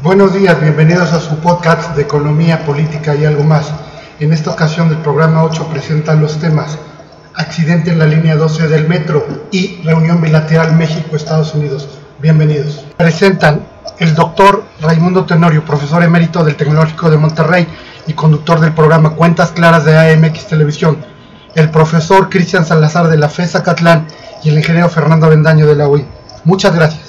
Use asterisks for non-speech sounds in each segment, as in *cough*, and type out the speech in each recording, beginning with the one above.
Buenos días, bienvenidos a su podcast de economía, política y algo más. En esta ocasión del programa 8 presentan los temas accidente en la línea 12 del metro y reunión bilateral México-Estados Unidos. Bienvenidos. Presentan el doctor Raimundo Tenorio, profesor emérito del Tecnológico de Monterrey y conductor del programa Cuentas Claras de AMX Televisión, el profesor Cristian Salazar de la FESA Catlán y el ingeniero Fernando Avendaño de la UI. Muchas gracias.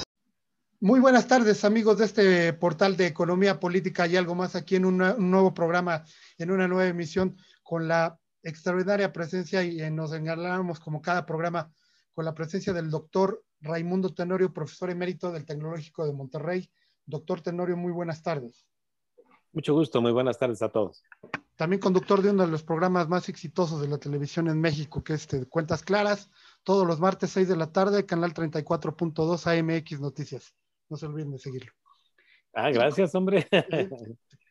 Muy buenas tardes, amigos de este portal de economía política y algo más aquí en un nuevo programa, en una nueva emisión con la extraordinaria presencia y eh, nos engalanamos como cada programa con la presencia del doctor Raimundo Tenorio, profesor emérito del Tecnológico de Monterrey. Doctor Tenorio, muy buenas tardes. Mucho gusto, muy buenas tardes a todos. También conductor de uno de los programas más exitosos de la televisión en México, que es este, Cuentas Claras, todos los martes 6 de la tarde, canal 34.2 AMX Noticias. No se olviden de seguirlo. Ah, gracias, hombre.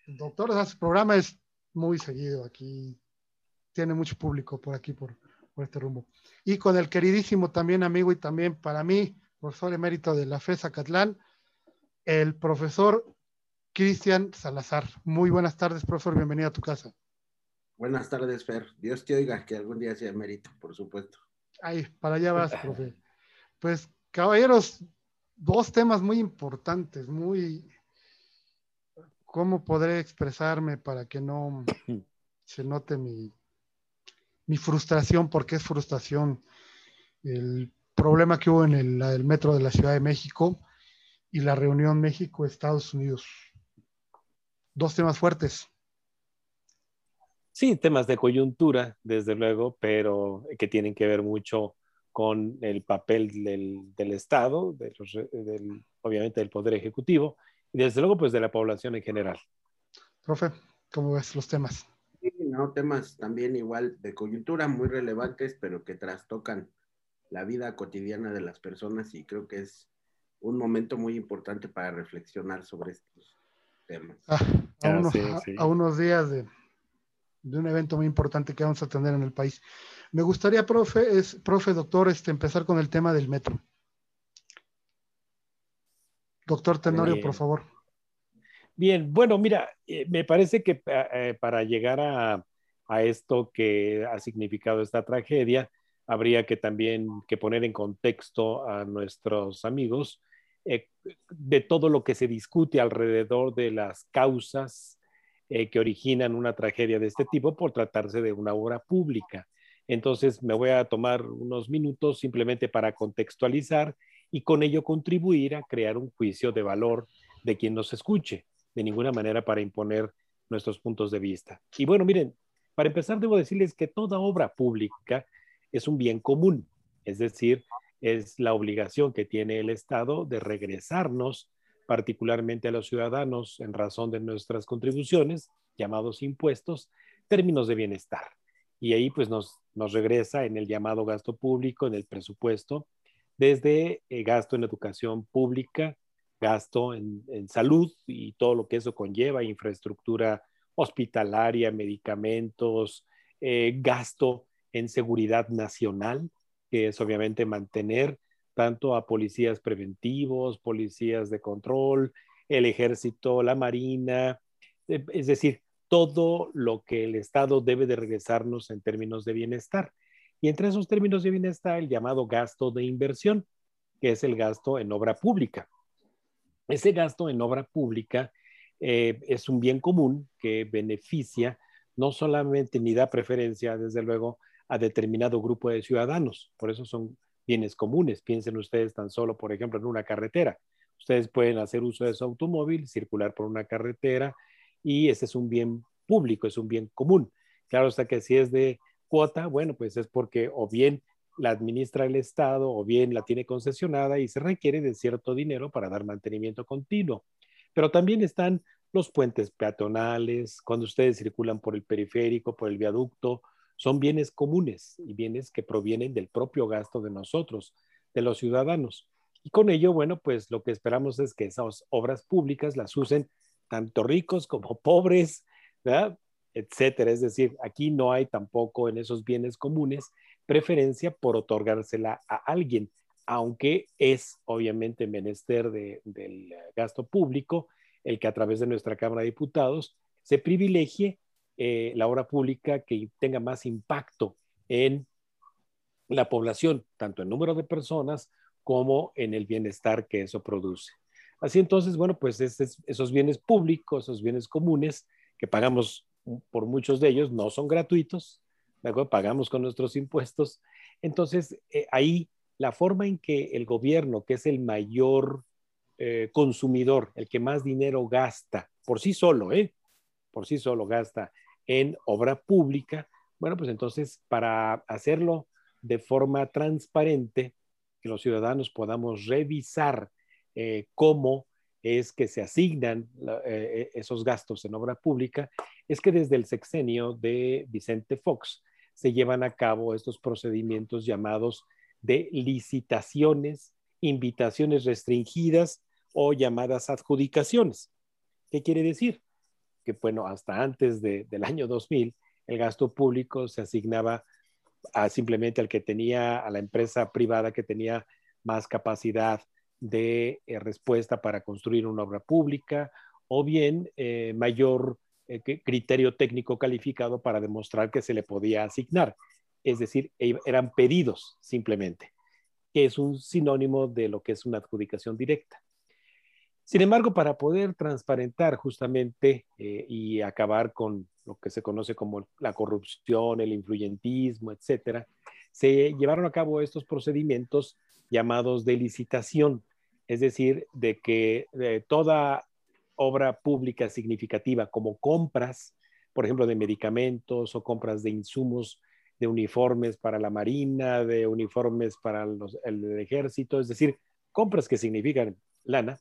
Doctor, ese programa es muy seguido aquí. Tiene mucho público por aquí, por, por este rumbo. Y con el queridísimo también amigo y también para mí, profesor emérito de la FESA Catlán, el profesor Cristian Salazar. Muy buenas tardes, profesor. Bienvenido a tu casa. Buenas tardes, Fer. Dios te oiga, que algún día sea emérito, por supuesto. Ay, para allá vas, profe. Pues, caballeros, dos temas muy importantes, muy... ¿Cómo podré expresarme para que no *coughs* se note mi, mi frustración? Porque es frustración. El problema que hubo en el, el metro de la Ciudad de México y la reunión México-Estados Unidos. Dos temas fuertes. Sí, temas de coyuntura, desde luego, pero que tienen que ver mucho con el papel del, del Estado, de los, del, obviamente del Poder Ejecutivo, y desde luego pues de la población en general. Profe, ¿cómo ves los temas? Sí, no, temas también igual de coyuntura, muy relevantes, pero que trastocan la vida cotidiana de las personas y creo que es un momento muy importante para reflexionar sobre estos temas. Ah, a, unos, sí, sí. A, a, unos días de, de, un evento muy importante que vamos a tener en el país. Me gustaría, profe, es, profe, doctor, este, empezar con el tema del metro. Doctor Tenorio, Bien. por favor. Bien, bueno, mira, eh, me parece que eh, para llegar a, a, esto que ha significado esta tragedia, habría que también que poner en contexto a nuestros amigos eh, de todo lo que se discute alrededor de las causas eh, que originan una tragedia de este tipo por tratarse de una obra pública. Entonces me voy a tomar unos minutos simplemente para contextualizar y con ello contribuir a crear un juicio de valor de quien nos escuche, de ninguna manera para imponer nuestros puntos de vista. Y bueno, miren, para empezar debo decirles que toda obra pública es un bien común, es decir, es la obligación que tiene el Estado de regresarnos particularmente a los ciudadanos en razón de nuestras contribuciones, llamados impuestos, términos de bienestar. Y ahí pues nos, nos regresa en el llamado gasto público, en el presupuesto, desde eh, gasto en educación pública, gasto en, en, salud y todo lo que eso conlleva, infraestructura hospitalaria, medicamentos, eh, gasto en seguridad nacional, que es obviamente mantener tanto a policías preventivos, policías de control, el ejército, la marina, eh, es decir, todo lo que el Estado debe de regresarnos en términos de bienestar. Y entre esos términos de bienestar, el llamado gasto de inversión, que es el gasto en obra pública. Ese gasto en obra pública eh, es un bien común que beneficia no solamente ni da preferencia, desde luego, a determinado grupo de ciudadanos. Por eso son bienes comunes. Piensen ustedes tan solo, por ejemplo, en una carretera. Ustedes pueden hacer uso de su automóvil, circular por una carretera, y ese es un bien público, es un bien común. Claro está que si es de cuota, bueno, pues es porque o bien la administra el Estado o bien la tiene concesionada y se requiere de cierto dinero para dar mantenimiento continuo. Pero también están los puentes peatonales, cuando ustedes circulan por el periférico, por el viaducto, son bienes comunes y bienes que provienen del propio gasto de nosotros, de los ciudadanos. Y con ello, bueno, pues lo que esperamos es que esas obras públicas las usen tanto ricos como *laughs* pobres, ¿verdad? etcétera. Es decir, aquí no hay tampoco en esos bienes comunes preferencia por otorgársela a alguien, aunque es obviamente menester de, del gasto público el que a través de nuestra Cámara de Diputados se privilegie eh, la obra pública que tenga más impacto en la población, tanto en número de personas como en el bienestar que eso produce. Así entonces, bueno, pues esos bienes públicos, esos bienes comunes que pagamos por muchos de ellos, no son gratuitos, ¿de acuerdo? Pagamos con nuestros impuestos. Entonces, eh, ahí la forma en que el gobierno, que es el mayor eh, consumidor, el que más dinero gasta por sí solo, ¿eh? Por sí solo gasta en obra pública, bueno, pues entonces para hacerlo de forma transparente, que los ciudadanos podamos revisar eh, cómo es que se asignan eh, esos gastos en obra pública, es que desde el sexenio de Vicente Fox se llevan a cabo estos procedimientos llamados de licitaciones, invitaciones restringidas o llamadas adjudicaciones. ¿Qué quiere decir? Que, bueno, hasta antes del año 2000, el gasto público se asignaba simplemente al que tenía, a la empresa privada que tenía más capacidad de eh, respuesta para construir una obra pública o bien eh, mayor eh, criterio técnico calificado para demostrar que se le podía asignar. Es decir, e, eran pedidos simplemente, que es un sinónimo de lo que es una adjudicación directa. Sin embargo, para poder transparentar justamente eh, y acabar con lo que se conoce como la corrupción, el influyentismo, etcétera, se llevaron a cabo estos procedimientos llamados de licitación, es decir, de que toda obra pública significativa como compras, por ejemplo, de medicamentos o compras de insumos, de uniformes para la Marina, de uniformes para el ejército, es decir, compras que significan lana,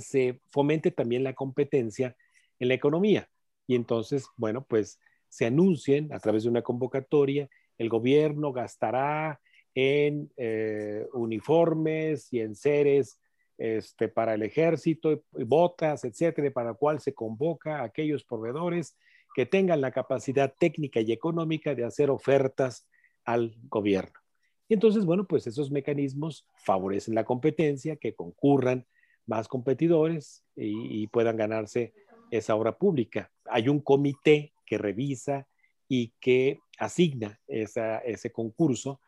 se fomente también la competencia en la economía. Y entonces, bueno, pues se anuncien a través de una convocatoria, el gobierno gastará en eh, uniformes y en seres este, para el ejército, botas, etcétera, para lo cual se convoca a aquellos proveedores que tengan la capacidad técnica y económica de hacer ofertas al gobierno. Y entonces, bueno, pues esos mecanismos favorecen la competencia, que concurran más competidores y, puedan ganarse esa obra pública. Hay un comité que revisa y que asigna ese concurso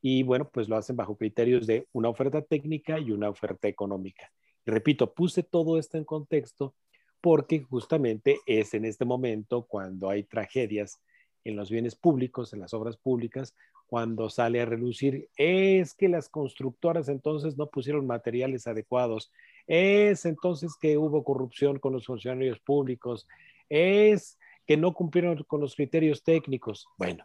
y bueno, pues lo hacen bajo criterios de una oferta técnica y una oferta económica. Y repito, puse todo esto en contexto porque justamente es en este momento cuando hay tragedias en los bienes públicos, en las obras públicas, cuando sale a relucir, es que las constructoras entonces no pusieron materiales adecuados, es entonces que hubo corrupción con los funcionarios públicos, es que no cumplieron con los criterios técnicos. Bueno,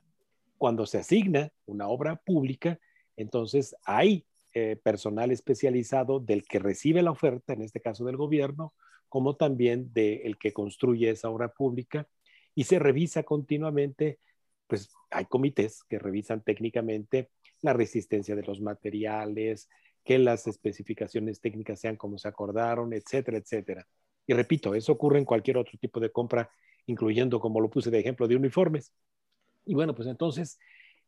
cuando se asigna una obra pública, entonces hay eh, personal especializado del que recibe la oferta, en este caso del gobierno, como también del que construye esa obra pública y se revisa continuamente, pues hay comités que revisan técnicamente la resistencia de los materiales, que las especificaciones técnicas sean como se acordaron, etcétera, etcétera. Y repito, eso ocurre en cualquier otro tipo de compra, incluyendo, como lo puse de ejemplo, de uniformes. Y bueno, pues entonces,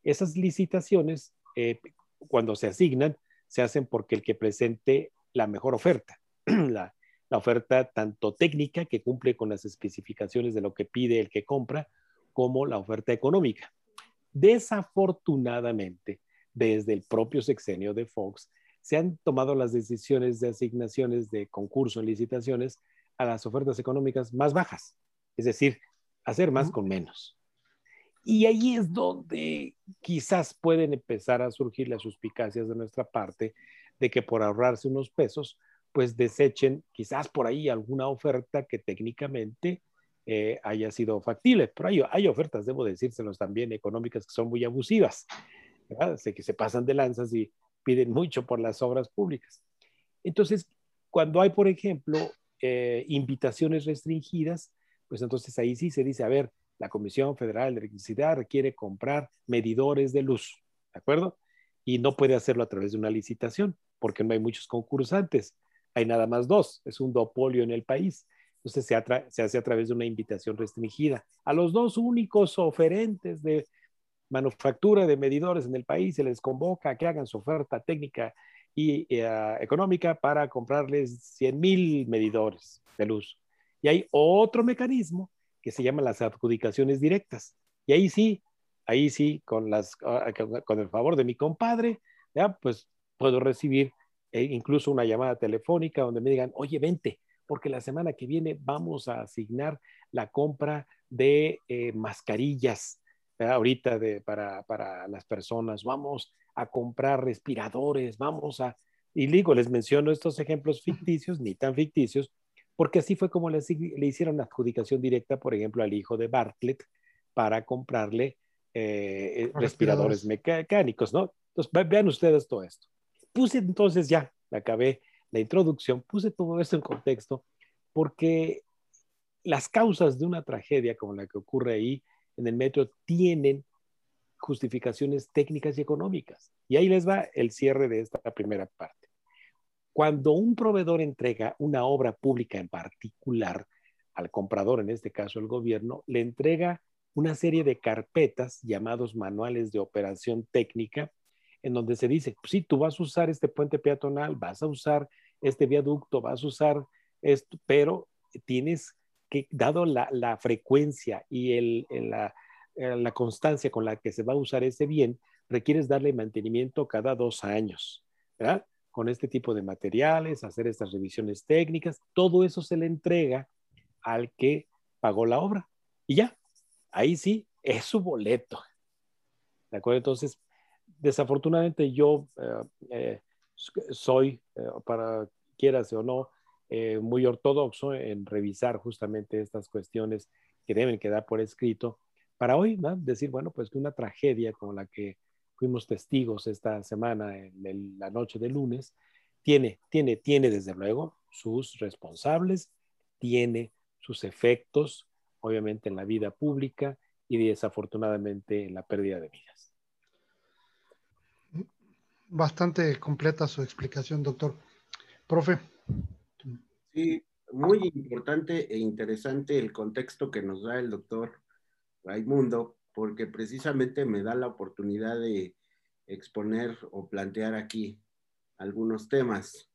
esas licitaciones, eh, cuando se asignan, se hacen porque el que presente la mejor oferta, *clears throat* la, la oferta tanto técnica, que cumple con las especificaciones de lo que pide el que compra, como la oferta económica. Desafortunadamente, desde el propio sexenio de Fox, se han tomado las decisiones de asignaciones de concurso en licitaciones a las ofertas económicas más bajas, es decir, hacer más con menos. Y ahí es donde quizás pueden empezar a surgir las suspicacias de nuestra parte de que por ahorrarse unos pesos, pues desechen quizás por ahí alguna oferta que técnicamente eh, haya sido factible. Pero hay, hay ofertas, debo decírselos también, económicas que son muy abusivas, Sé que se pasan de lanzas y piden mucho por las obras públicas. Entonces, cuando hay, por ejemplo, eh, invitaciones restringidas, pues entonces ahí sí se dice, a ver, la Comisión Federal de Electricidad requiere comprar medidores de luz, ¿de acuerdo? Y no puede hacerlo a través de una licitación, porque no hay muchos concursantes, hay nada más dos, es un dopolio en el país. Entonces se, se hace a través de una invitación restringida. A los dos únicos oferentes de manufactura de medidores en el país, se les convoca a que hagan su oferta técnica y eh, económica para comprarles 100 mil medidores de luz. Y hay otro mecanismo que se llama las adjudicaciones directas. Y ahí sí, ahí sí, con, las, ah, con el favor de mi compadre, ya, pues puedo recibir eh, incluso una llamada telefónica donde me digan, oye, vente, porque la semana que viene vamos a asignar la compra de eh, mascarillas ahorita de, para, para, las personas, vamos a comprar respiradores, vamos a... Y digo, les menciono estos ejemplos ficticios, ni tan ficticios, porque así fue como le, le hicieron adjudicación directa, por ejemplo, al hijo de Bartlett para comprarle eh, respiradores mecánicos, ¿no? Entonces, vean ustedes todo esto. Puse entonces ya, acabé la introducción, puse todo esto en contexto porque las causas de una tragedia como la que ocurre ahí en el metro tienen justificaciones técnicas y económicas. Y ahí les va el cierre de esta primera parte. Cuando un proveedor entrega una obra pública en particular al comprador, en este caso el gobierno, le entrega una serie de carpetas llamados manuales de operación técnica, en donde se dice, si tú vas a usar este puente peatonal, vas a usar este viaducto, vas a usar esto, pero tienes que, dado la, frecuencia y el, la, eh, la, constancia con la que se va a usar ese bien, requieres darle mantenimiento cada dos años, ¿verdad? Con este tipo de materiales, hacer estas revisiones técnicas, todo eso se le entrega al que pagó la obra. Y ya, ahí sí, es su boleto. ¿De acuerdo? Entonces, desafortunadamente yo eh, eh, soy, para quieras o no, eh, muy ortodoxo en revisar justamente estas cuestiones que deben quedar por escrito para hoy, ¿no? decir, bueno, pues que una tragedia como la que fuimos testigos esta semana, en la noche de lunes, tiene, tiene, tiene desde luego sus responsables, tiene sus efectos, obviamente en la vida pública y desafortunadamente en la pérdida de vidas. Bastante completa su explicación, doctor. Profe. Sí, muy importante e interesante el contexto que nos da el doctor Raimundo, porque precisamente me da la oportunidad de exponer o plantear aquí algunos temas.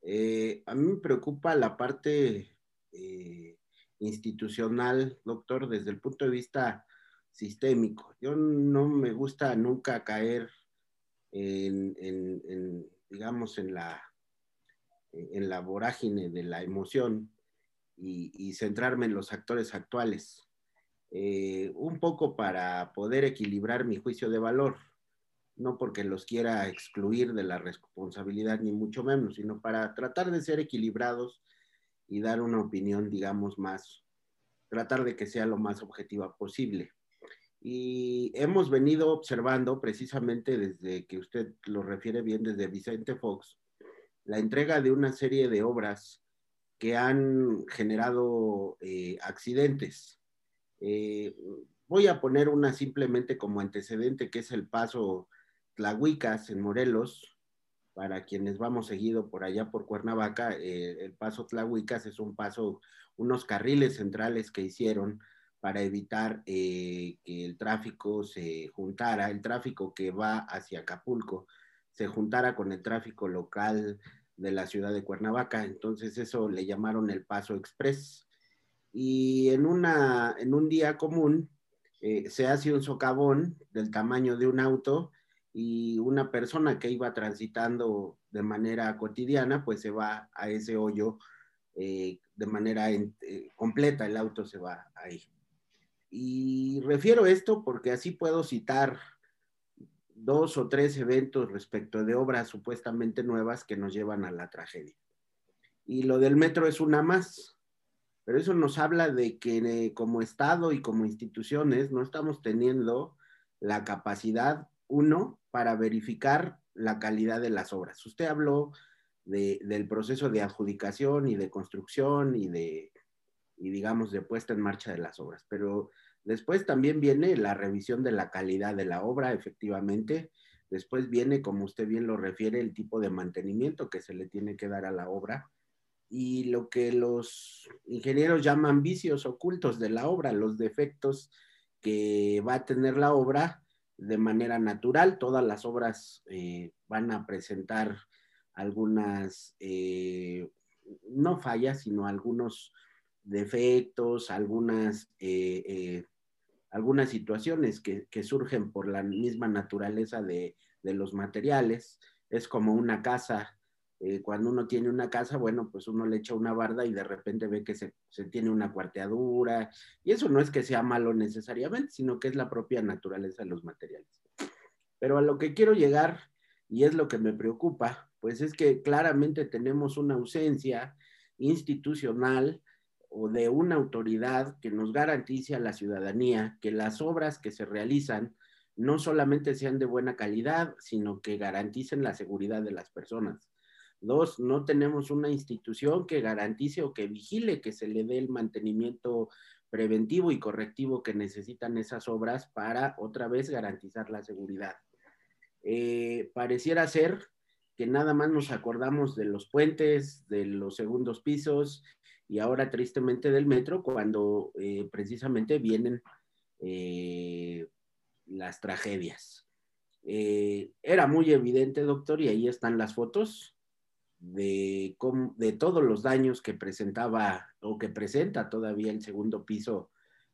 Eh, a mí me preocupa la parte eh, institucional, doctor, desde el punto de vista sistémico. Yo no me gusta nunca caer en digamos, en la en la vorágine de la emoción y, centrarme en los actores actuales, eh, un poco para poder equilibrar mi juicio de valor, no porque los quiera excluir de la responsabilidad ni mucho menos, sino para tratar de ser equilibrados y dar una opinión, digamos, más, tratar de que sea lo más objetiva posible. Y hemos venido observando precisamente desde que usted lo refiere bien, desde Vicente Fox, la entrega de una serie de obras que han generado eh, accidentes. Eh, voy a poner una simplemente como antecedente, que es el paso Tlahuicas en Morelos. Para quienes vamos seguido por allá por Cuernavaca, eh, el paso Tlahuicas es un paso, unos carriles centrales que hicieron para evitar que el tráfico se juntara, el tráfico que va hacia Acapulco se juntara con el tráfico local de la ciudad de Cuernavaca. Entonces eso le llamaron el Paso Express. Y en, una, en un día común eh, se hace un socavón del tamaño de un auto y una persona que iba transitando de manera cotidiana, pues se va a ese hoyo eh, de manera eh, completa, el auto se va ahí. Y refiero esto porque así puedo citar dos o tres eventos respecto de obras supuestamente nuevas que nos llevan a la tragedia. Y lo del metro es una más, pero eso nos habla de que eh, como Estado y como instituciones no estamos teniendo la capacidad, uno, para verificar la calidad de las obras. Usted habló del proceso de adjudicación y de construcción y de, y digamos, de puesta en marcha de las obras, pero Después también viene la revisión de la calidad de la obra, efectivamente. Después viene, como usted bien lo refiere, el tipo de mantenimiento que se le tiene que dar a la obra y lo que los ingenieros llaman vicios ocultos de la obra, los defectos que va a tener la obra de manera natural. Todas las obras eh, van a presentar algunas, eh, no fallas, sino algunos defectos, algunas, eh, algunas situaciones que, surgen por la misma naturaleza de, de los materiales. Es como una casa eh, cuando uno tiene una casa, bueno, pues uno le echa una barda y de repente ve que se, tiene una cuarteadura. Y eso no es que sea malo necesariamente, sino que es la propia naturaleza de los materiales. Pero a lo que quiero llegar, y es lo que me preocupa, pues es que claramente tenemos una ausencia institucional o de una autoridad que nos garantice a la ciudadanía que las obras que se realizan no solamente sean de buena calidad, sino que garanticen la seguridad de las personas. Dos, no tenemos una institución que garantice o que vigile que se le dé el mantenimiento preventivo y correctivo que necesitan esas obras para otra vez garantizar la seguridad. Eh, pareciera ser que nada más nos acordamos de los puentes, de los segundos pisos y ahora tristemente del metro cuando eh, precisamente vienen eh, las tragedias. era muy evidente, doctor, y ahí están las fotos de, de todos los daños que presentaba o que presenta todavía el segundo piso,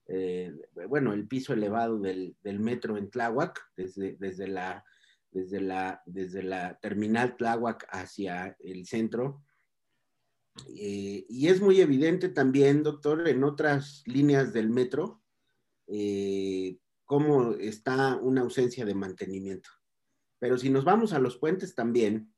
eh, bueno, el piso elevado del, metro en Tláhuac, desde, desde, la, desde, la, desde la terminal Tláhuac hacia el centro. Eh, y es muy evidente también, doctor, en otras líneas del metro, eh, cómo está una ausencia de mantenimiento. Pero si nos vamos a los puentes también,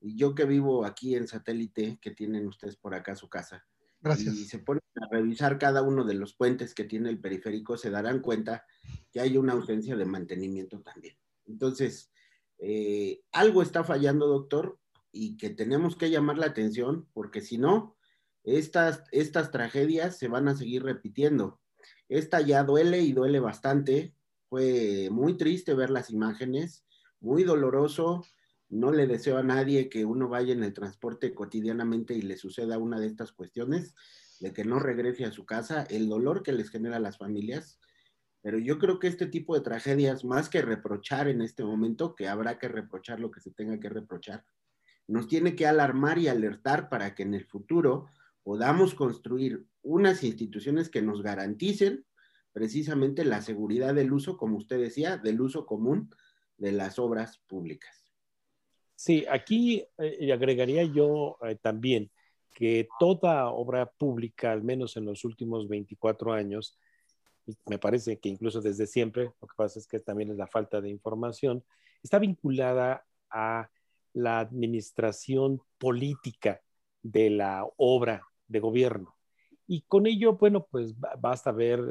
y yo que vivo aquí en satélite, que tienen ustedes por acá su casa, Gracias. y se ponen a revisar cada uno de los puentes que tiene el periférico, se darán cuenta que hay una ausencia de mantenimiento también. Entonces, eh, algo está fallando, doctor, y que tenemos que llamar la atención, porque si no, estas, estas tragedias se van a seguir repitiendo. Esta ya duele y duele bastante. Fue muy triste ver las imágenes, muy doloroso no le deseo a nadie que uno vaya en el transporte cotidianamente y le suceda una de estas cuestiones, de que no regrese a su casa, el dolor que les genera a las familias. Pero yo creo que este tipo de tragedias, más que reprochar en este momento, que habrá que reprochar lo que se tenga que reprochar, nos tiene que alarmar y alertar para que en el futuro podamos construir unas instituciones que nos garanticen precisamente la seguridad del uso, como usted decía, del uso común de las obras públicas. Sí, aquí eh, agregaría yo eh, también que toda obra pública, al menos en los últimos 24 años, me parece que incluso desde siempre, lo que pasa es que también es la falta de información, está vinculada a la administración política de la obra de gobierno. Y con ello, bueno, pues basta ver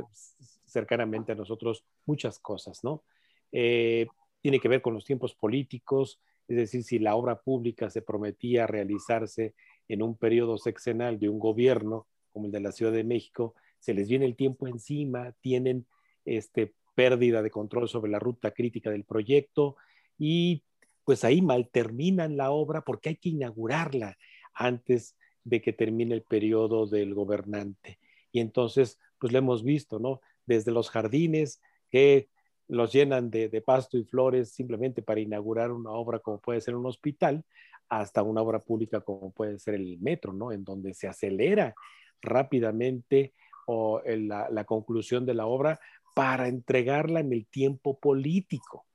cercanamente a nosotros muchas cosas, ¿no? Eh, tiene que ver con los tiempos políticos, es decir, si la obra pública se prometía realizarse en un periodo sexenal de un gobierno como el de la Ciudad de México, se les viene el tiempo encima, tienen este, pérdida de control sobre la ruta crítica del proyecto y pues ahí mal terminan la obra porque hay que inaugurarla antes de que termine el periodo del gobernante. Y entonces, pues lo hemos visto, ¿no? Desde los jardines que los llenan de, pasto y flores simplemente para inaugurar una obra como puede ser un hospital, hasta una obra pública como puede ser el metro, ¿no? En donde se acelera rápidamente o la, conclusión de la obra para entregarla en el tiempo político.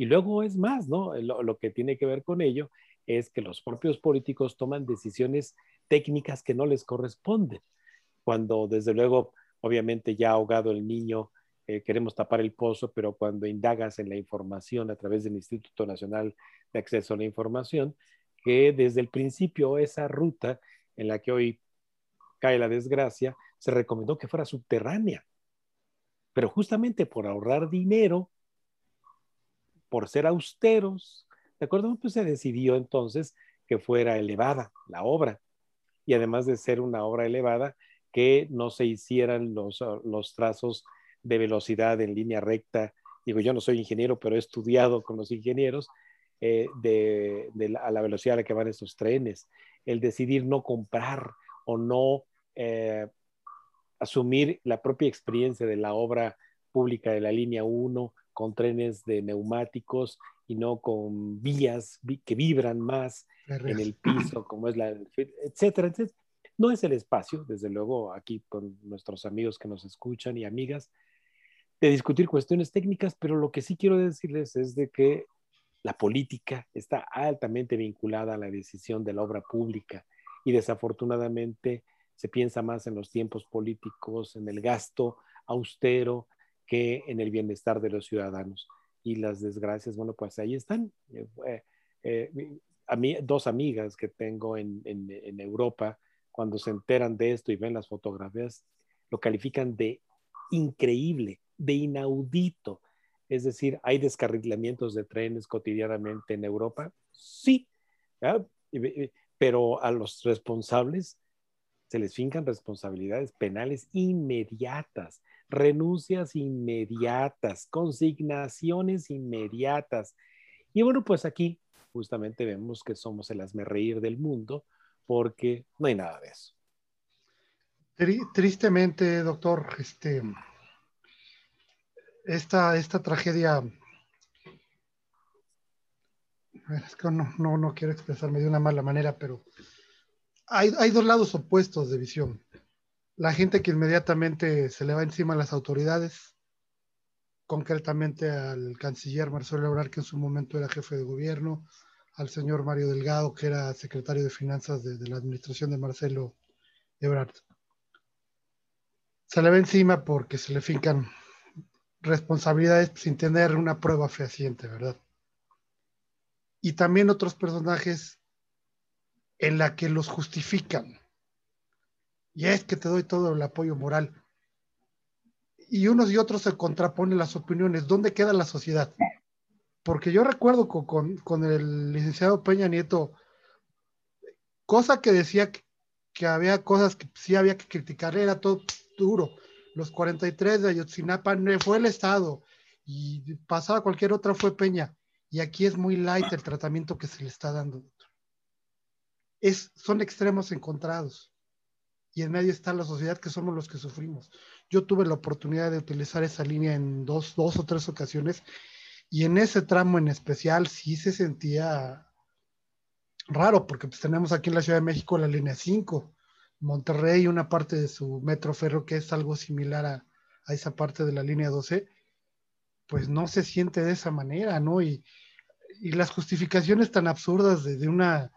Y luego es más, ¿no? Lo, lo, que tiene que ver con ello es que los propios políticos toman decisiones técnicas que no les corresponden. Cuando desde luego, obviamente ya ahogado el niño, eh, queremos tapar el pozo, pero cuando indagas en la información a través del Instituto Nacional de Acceso a la Información, que desde el principio esa ruta en la que hoy cae la desgracia, se recomendó que fuera subterránea. Pero justamente por ahorrar dinero, por ser austeros, ¿de acuerdo? Pues se decidió entonces que fuera elevada la obra. Y además de ser una obra elevada, que no se hicieran los, los trazos de velocidad en línea recta. Digo, yo no soy ingeniero, pero he estudiado con los ingenieros eh, de, a la velocidad a la que van estos trenes. El decidir no comprar o no eh, asumir la propia experiencia de la obra pública de la línea 1 con trenes de neumáticos y no con vías que vibran más en el *clears throat* piso, como es la, etcétera, etcétera. No es el espacio, desde luego, aquí con nuestros amigos que nos escuchan y amigas, de discutir cuestiones técnicas, pero lo que sí quiero decirles es de que la política está altamente vinculada a la decisión de la obra pública y desafortunadamente se piensa más en los tiempos políticos, en el gasto austero, que en el bienestar de los ciudadanos. Y las desgracias, bueno, pues ahí están. Eh, eh, a mí, dos amigas que tengo en, en Europa, cuando se enteran de esto y ven las fotografías, lo califican de increíble, de inaudito. Es decir, ¿hay descarrilamientos de trenes cotidianamente en Europa? Sí, pero a los responsables se les fincan responsabilidades penales inmediatas, renuncias inmediatas, consignaciones inmediatas. Y bueno, pues aquí justamente vemos que somos el reír del mundo porque no hay nada de eso. Tristemente, doctor, este, esta, esta tragedia, es que no, no, no, quiero expresarme de una mala manera, pero hay, hay dos lados opuestos de visión. La gente que inmediatamente se le va encima a las autoridades, concretamente al canciller Marcelo Ebrard, que en su momento era jefe de gobierno, al señor Mario Delgado, que era secretario de Finanzas de, la administración de Marcelo Ebrard. Se le va encima porque se le fincan responsabilidades sin tener una prueba fehaciente, ¿verdad? Y también otros personajes en la que los justifican. Y es que te doy todo el apoyo moral. Y unos y otros se contraponen las opiniones. ¿Dónde queda la sociedad? Porque yo recuerdo con, con, el licenciado Peña Nieto, cosa que decía que, había cosas que sí había que criticar, era todo duro los 43 de Ayotzinapa fue el Estado y pasaba cualquier otra fue Peña. Y aquí es muy light el tratamiento que se le está dando. Es, son extremos encontrados. Y en medio está la sociedad que somos los que sufrimos. Yo tuve la oportunidad de utilizar esa línea en dos, dos o tres ocasiones y en ese tramo en especial sí se sentía raro porque pues tenemos aquí en la Ciudad de México la línea 5 Monterrey, una parte de su metro ferro que es algo similar a, esa parte de la línea 12, pues no se siente de esa manera, ¿no? Y, las justificaciones tan absurdas de, una,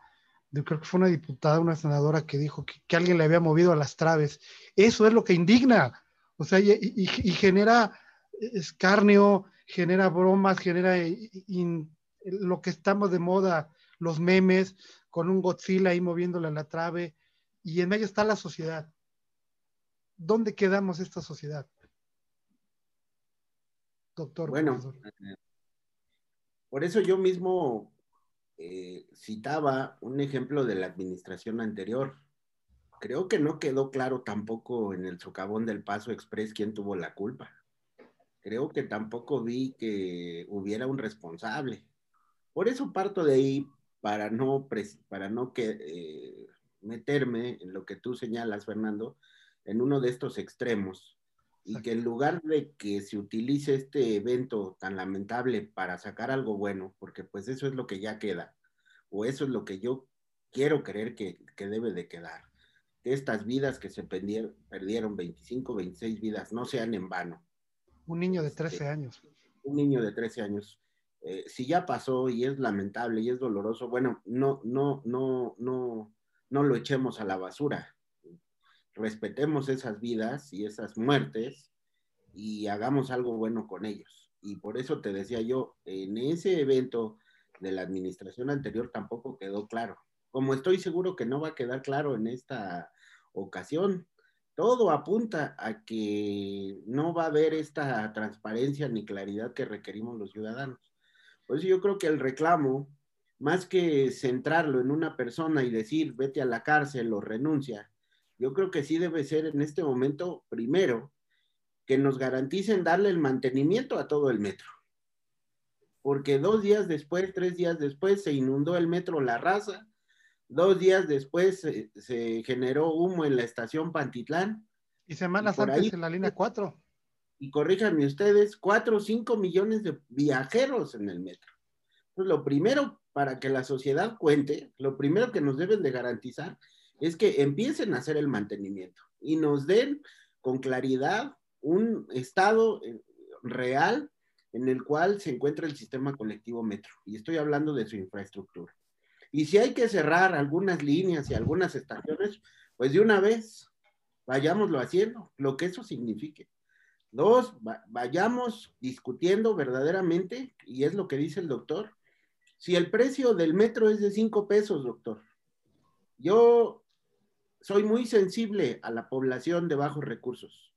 de, creo que fue una diputada, una senadora que dijo que, alguien le había movido a las traves, eso es lo que indigna, o sea, y, genera escarnio, genera bromas, genera lo que estamos de moda, los memes, con un Godzilla ahí moviéndole a la trave, y en medio está la sociedad. ¿Dónde quedamos esta sociedad? Doctor. Bueno, eh, por eso yo mismo eh, citaba un ejemplo de la administración anterior. Creo que no quedó claro tampoco en el socavón del Paso Express quién tuvo la culpa. Creo que tampoco vi que hubiera un responsable. Por eso parto de ahí para no, para no que, eh, meterme en lo que tú señalas, Fernando, en uno de estos extremos y que en lugar de que se utilice este evento tan lamentable para sacar algo bueno, porque pues eso es lo que ya queda, o eso es lo que yo quiero creer que, debe de quedar, que estas vidas que se perdieron, perdieron, 25, 26 vidas, no sean en vano. Un niño de 13 este, años. Un niño de 13 años. Eh, si ya pasó y es lamentable y es doloroso, bueno, no, no, no, no, no lo echemos a la basura. Respetemos esas vidas y esas muertes y hagamos algo bueno con ellos. Y por eso te decía yo, en ese evento de la administración anterior tampoco quedó claro. Como estoy seguro que no va a quedar claro en esta ocasión, todo apunta a que no va a haber esta transparencia ni claridad que requerimos los ciudadanos. Por eso yo creo que el reclamo más que centrarlo en una persona y decir, vete a la cárcel o renuncia, yo creo que sí debe ser en este momento, primero, que nos garanticen darle el mantenimiento a todo el metro. Porque dos días después, tres días después, se inundó el metro La Raza, dos días después se, generó humo en la estación Pantitlán. Y semanas antes en la línea 4. Y corríjanme ustedes, cuatro o cinco millones de viajeros en el metro Entonces, lo primero para que la sociedad cuente, lo primero que nos deben de garantizar es que empiecen a hacer el mantenimiento y nos den con claridad un estado eh, real en el cual se encuentra el sistema colectivo metro. Y estoy hablando de su infraestructura. Y si hay que cerrar algunas líneas y algunas estaciones, pues de una vez vayámoslo haciendo, lo que eso signifique. Dos, vayamos discutiendo verdaderamente, y es lo que dice el doctor, si el precio del metro es de cinco pesos, doctor. Yo soy muy sensible a la población de bajos recursos,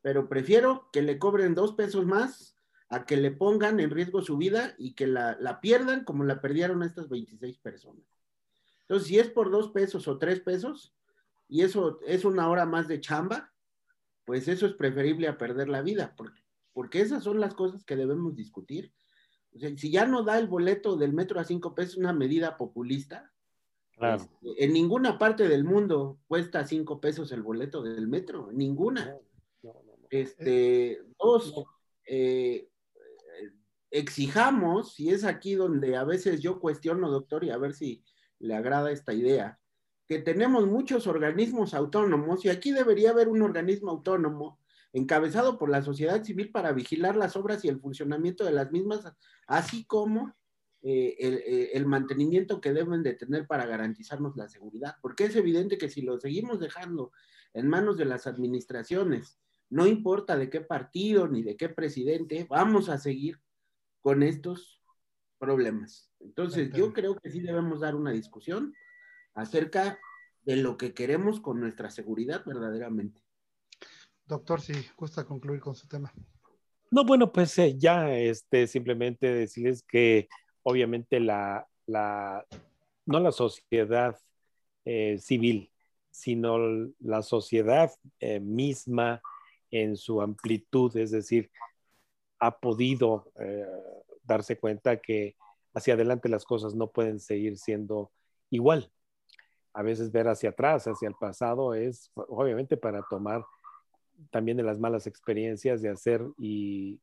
pero prefiero que le cobren dos pesos más a que le pongan en riesgo su vida y que la, la pierdan como la perdieron estas 26 personas. Entonces, si es por dos pesos o tres pesos, y eso es una hora más de chamba, pues eso es preferible a perder la vida, porque, porque esas son las cosas que debemos discutir. Si ya no da el boleto del metro a cinco pesos, una medida populista, este, en ninguna parte del mundo cuesta cinco pesos el boleto del metro, ninguna. este, dos, eh, exijamos, y es aquí donde a veces yo cuestiono, doctor, y a ver si le agrada esta idea, que tenemos muchos organismos autónomos y aquí debería haber un organismo autónomo encabezado por la sociedad civil para vigilar las obras y el funcionamiento de las mismas, así como eh, eh, el, mantenimiento que deben de tener para garantizarnos la seguridad, porque es evidente que si lo seguimos dejando en manos de las administraciones, no importa de qué partido ni de qué presidente, vamos a seguir con estos problemas. Entonces, yo creo que sí debemos dar una discusión acerca de lo que queremos con nuestra seguridad verdaderamente. Doctor, si gusta concluir con su tema. No, bueno, pues eh, ya este, simplemente decirles que obviamente la, la no la sociedad eh, civil, sino la sociedad eh, misma en su amplitud, es decir, ha podido darse cuenta que hacia adelante las cosas no pueden seguir siendo igual a veces ver hacia atrás, hacia el pasado, es obviamente para tomar también de las malas experiencias de hacer y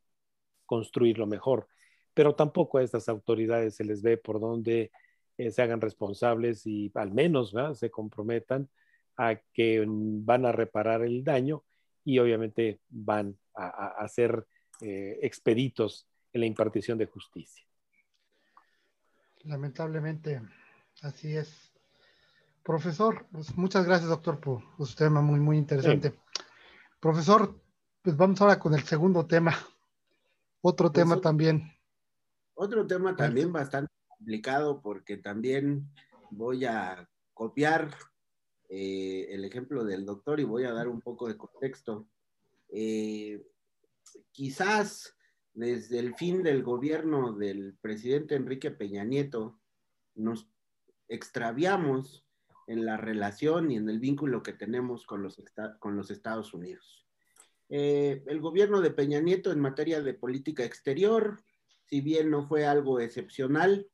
construir lo mejor. Pero tampoco a estas autoridades se les ve por dónde eh, se hagan responsables y al menos se comprometan a que van a reparar el daño y obviamente van a, ser eh, expeditos en la impartición de justicia. Lamentablemente, así es. Profesor, pues muchas gracias, doctor, por su tema muy, muy interesante. Profesor, pues vamos ahora con el segundo tema. Otro pues tema también. Otro tema también bastante complicado porque también voy a copiar eh, el ejemplo del doctor y voy a dar un poco de contexto. Eh, quizás desde el fin del gobierno del presidente Enrique Peña Nieto nos extraviamos en la relación y en el vínculo que tenemos con los, con los Estados Unidos. Eh, el gobierno de Peña Nieto en materia de política exterior, si bien no fue algo excepcional,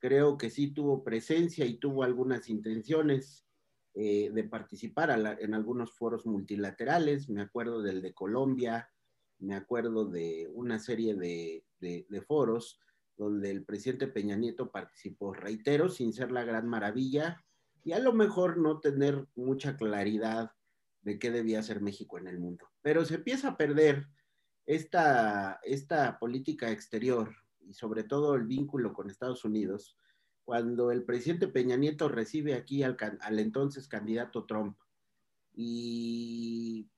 creo que sí tuvo presencia y tuvo algunas intenciones eh, de participar en algunos foros multilaterales. Me acuerdo del de Colombia, me acuerdo de una serie de, de foros donde el presidente Peña Nieto participó, reitero, sin ser la gran maravilla, y a lo mejor no tener mucha claridad de qué debía ser México en el mundo. Pero se empieza a perder esta, esta política exterior y sobre todo el vínculo con Estados Unidos cuando el presidente Peña Nieto recibe aquí al, entonces candidato Trump. Y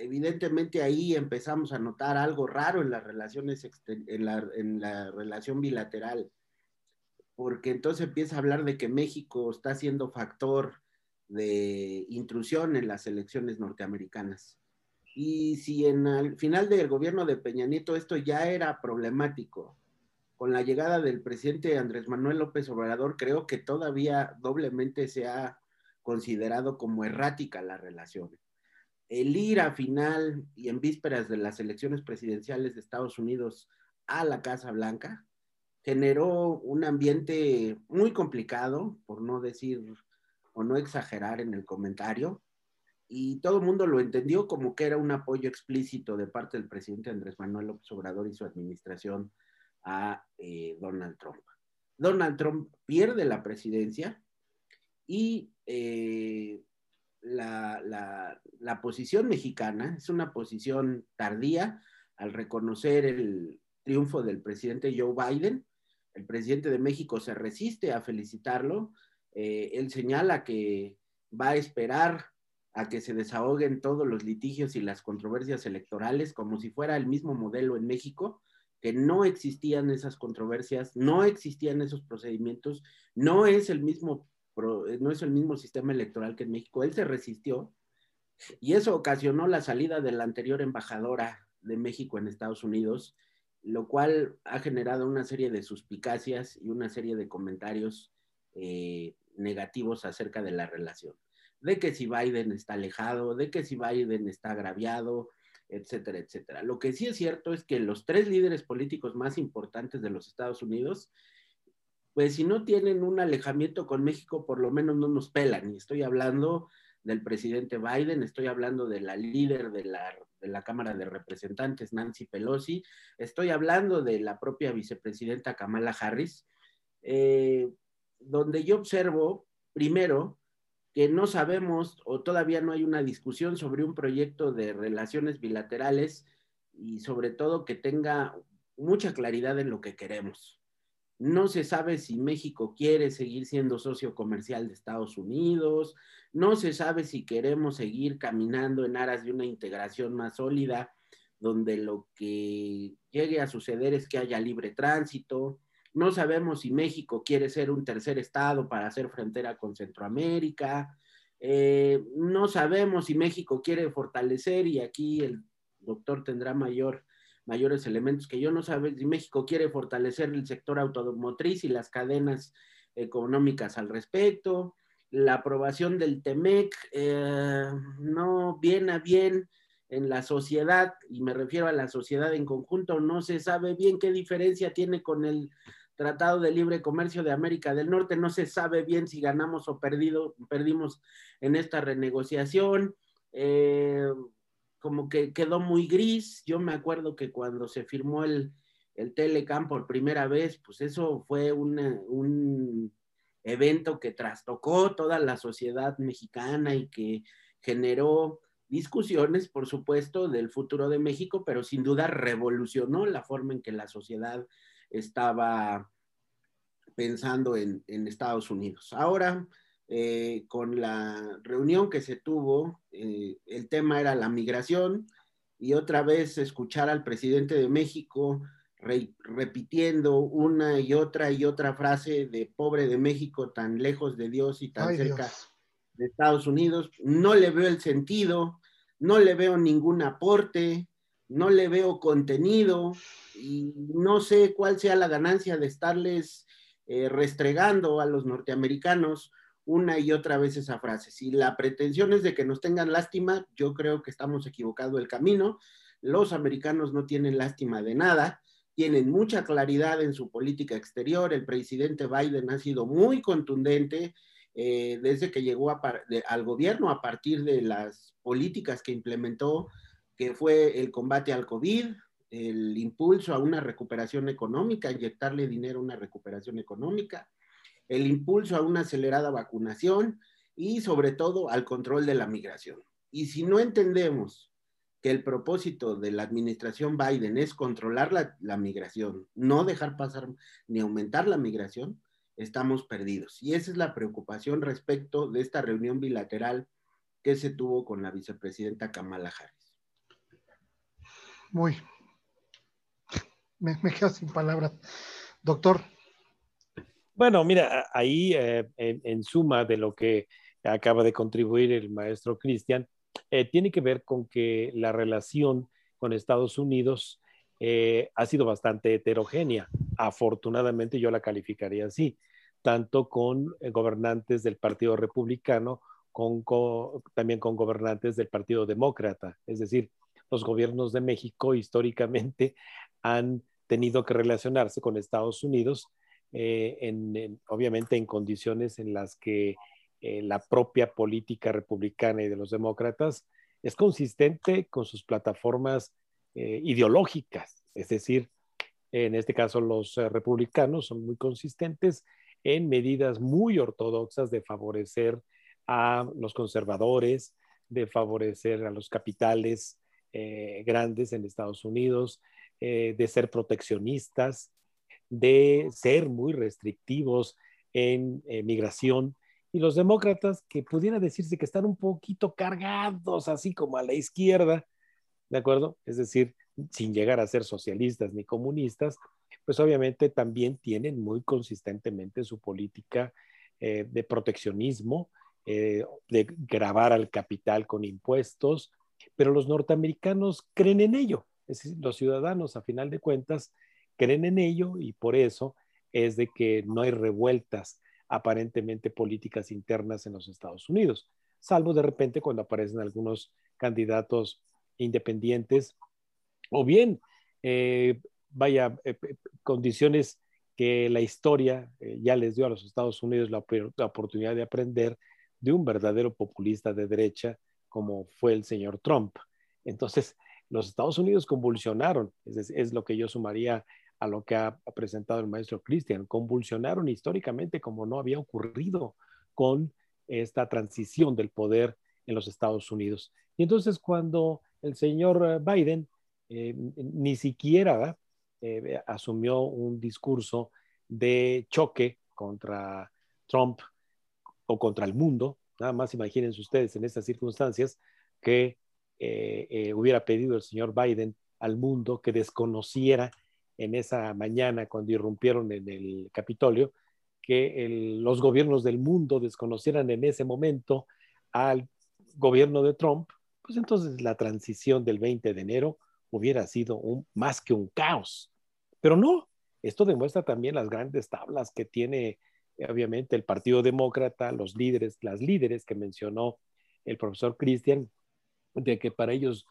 evidentemente ahí empezamos a notar algo raro en las relaciones, en la, en la relación bilateral porque entonces empieza a hablar de que México está siendo factor de intrusión en las elecciones norteamericanas. Y si en el final del gobierno de Peña Nieto esto ya era problemático, con la llegada del presidente Andrés Manuel López Obrador, creo que todavía doblemente se ha considerado como errática la relación. El ir a final y en vísperas de las elecciones presidenciales de Estados Unidos a la Casa Blanca, generó un ambiente muy complicado, por no decir o no exagerar en el comentario, y todo el mundo lo entendió como que era un apoyo explícito de parte del presidente Andrés Manuel López Obrador y su administración a eh, Donald Trump. Donald Trump pierde la presidencia y eh, la, la, posición mexicana es una posición tardía al reconocer el triunfo del presidente Joe Biden. El presidente de México se resiste a felicitarlo. Eh, él señala que va a esperar a que se desahoguen todos los litigios y las controversias electorales como si fuera el mismo modelo en México, que no existían esas controversias, no existían esos procedimientos, no es el mismo, no es el mismo sistema electoral que en México. Él se resistió y eso ocasionó la salida de la anterior embajadora de México en Estados Unidos, lo cual ha generado una serie de suspicacias y una serie de comentarios eh, negativos acerca de la relación de que si Biden está alejado, de que si Biden está agraviado, etcétera, etcétera. Lo que sí es cierto es que los tres líderes políticos más importantes de los Estados Unidos, pues si no tienen un alejamiento con México, por lo menos no nos pelan. Y estoy hablando del presidente Biden, estoy hablando de la líder de la, de la Cámara de Representantes, Nancy Pelosi, estoy hablando de la propia vicepresidenta Kamala Harris, eh, donde yo observo, primero, que no sabemos o todavía no hay una discusión sobre un proyecto de relaciones bilaterales y sobre todo que tenga mucha claridad en lo que queremos. No se sabe si México quiere seguir siendo socio comercial de Estados Unidos, no se sabe si queremos seguir caminando en aras de una integración más sólida, donde lo que llegue a suceder es que haya libre tránsito, no sabemos si México quiere ser un tercer estado para hacer frontera con Centroamérica. Eh, no sabemos si México quiere fortalecer, y aquí el doctor tendrá mayor, mayores elementos que yo, no sabe si México quiere fortalecer el sector automotriz y las cadenas económicas al respecto. La aprobación del TEMEC eh, no viene a bien en la sociedad, y me refiero a la sociedad en conjunto, no se sabe bien qué diferencia tiene con el Tratado de Libre Comercio de América del Norte. No se sabe bien si ganamos o perdido, perdimos en esta renegociación. Eh, como que quedó muy gris. Yo me acuerdo que cuando se firmó el, el Telecam por primera vez, pues eso fue un evento que trastocó toda la sociedad mexicana y que generó discusiones, por supuesto, del futuro de México, pero sin duda revolucionó la forma en que la sociedad estaba pensando en, Estados Unidos. Ahora, eh, con la reunión que se tuvo, eh, el tema era la migración y otra vez escuchar al presidente de México repitiendo una y otra y otra frase de pobre de México tan lejos de Dios y tan cerca de Estados Unidos. No le veo el sentido, no le veo ningún aporte, no le veo contenido y no sé cuál sea la ganancia de estarles eh, restregando a los norteamericanos una y otra vez esa frase. Si la pretensión es de que nos tengan lástima, yo creo que estamos equivocado el camino. Los americanos no tienen lástima de nada, tienen mucha claridad en su política exterior. El presidente Biden ha sido muy contundente eh, desde que llegó al gobierno a partir de las políticas que implementó que fue el combate al COVID, el impulso a una recuperación económica, inyectarle dinero a una recuperación económica, el impulso a una acelerada vacunación y sobre todo al control de la migración. Y si no entendemos que el propósito de la administración Biden es controlar la, la migración, no dejar pasar ni aumentar la migración, estamos perdidos. Y esa es la preocupación respecto de esta reunión bilateral que se tuvo con la vicepresidenta Kamala Harris muy, me, quedo sin palabras. Doctor. Bueno, mira, ahí eh, en, suma de lo que acaba de contribuir el maestro Cristian, eh, tiene que ver con que la relación con Estados Unidos eh, ha sido bastante heterogénea. Afortunadamente yo la calificaría así, tanto con gobernantes del Partido Republicano, con, también con gobernantes del Partido Demócrata. Es decir, los gobiernos de México históricamente han tenido que relacionarse con Estados Unidos, eh, en, obviamente en condiciones en las que eh, la propia política republicana y de los demócratas es consistente con sus plataformas eh, ideológicas, es decir, en este caso los republicanos son muy consistentes en medidas muy ortodoxas de favorecer a los conservadores, de favorecer a los capitales eh, grandes en Estados Unidos, eh, de ser proteccionistas, de ser muy restrictivos en migración. Y los demócratas, que pudiera decirse que están un poquito cargados, así como a la izquierda, ¿de acuerdo? Es decir, sin llegar a ser socialistas ni comunistas, pues obviamente también tienen muy consistentemente su política eh, de proteccionismo, eh, de grabar al capital con impuestos, pero los norteamericanos creen en ello, es decir, los ciudadanos a final de cuentas creen en ello y por eso es de que no hay revueltas aparentemente políticas internas en los Estados Unidos, salvo de repente cuando aparecen algunos candidatos independientes o bien, eh, vaya, eh, condiciones que la historia eh, ya les dio a los Estados Unidos la, oportunidad de aprender de un verdadero populista de derecha como fue el señor Trump. Entonces, los Estados Unidos convulsionaron, es, lo que yo sumaría a lo que ha presentado el maestro Christian, convulsionaron históricamente como no había ocurrido con esta transición del poder en los Estados Unidos. Y entonces cuando el señor Biden eh, ni siquiera eh, asumió un discurso de choque contra Trump o contra el mundo. Nada más imagínense ustedes en estas circunstancias que eh, hubiera pedido el señor Biden al mundo que desconociera en esa mañana cuando irrumpieron en el Capitolio, que los gobiernos del mundo desconocieran en ese momento al gobierno de Trump, pues entonces la transición del 20 de enero hubiera sido más que un caos. Pero no, esto demuestra también las grandes tablas que tiene, obviamente, el Partido Demócrata, los líderes, las líderes que mencionó el profesor Christian, de que para ellos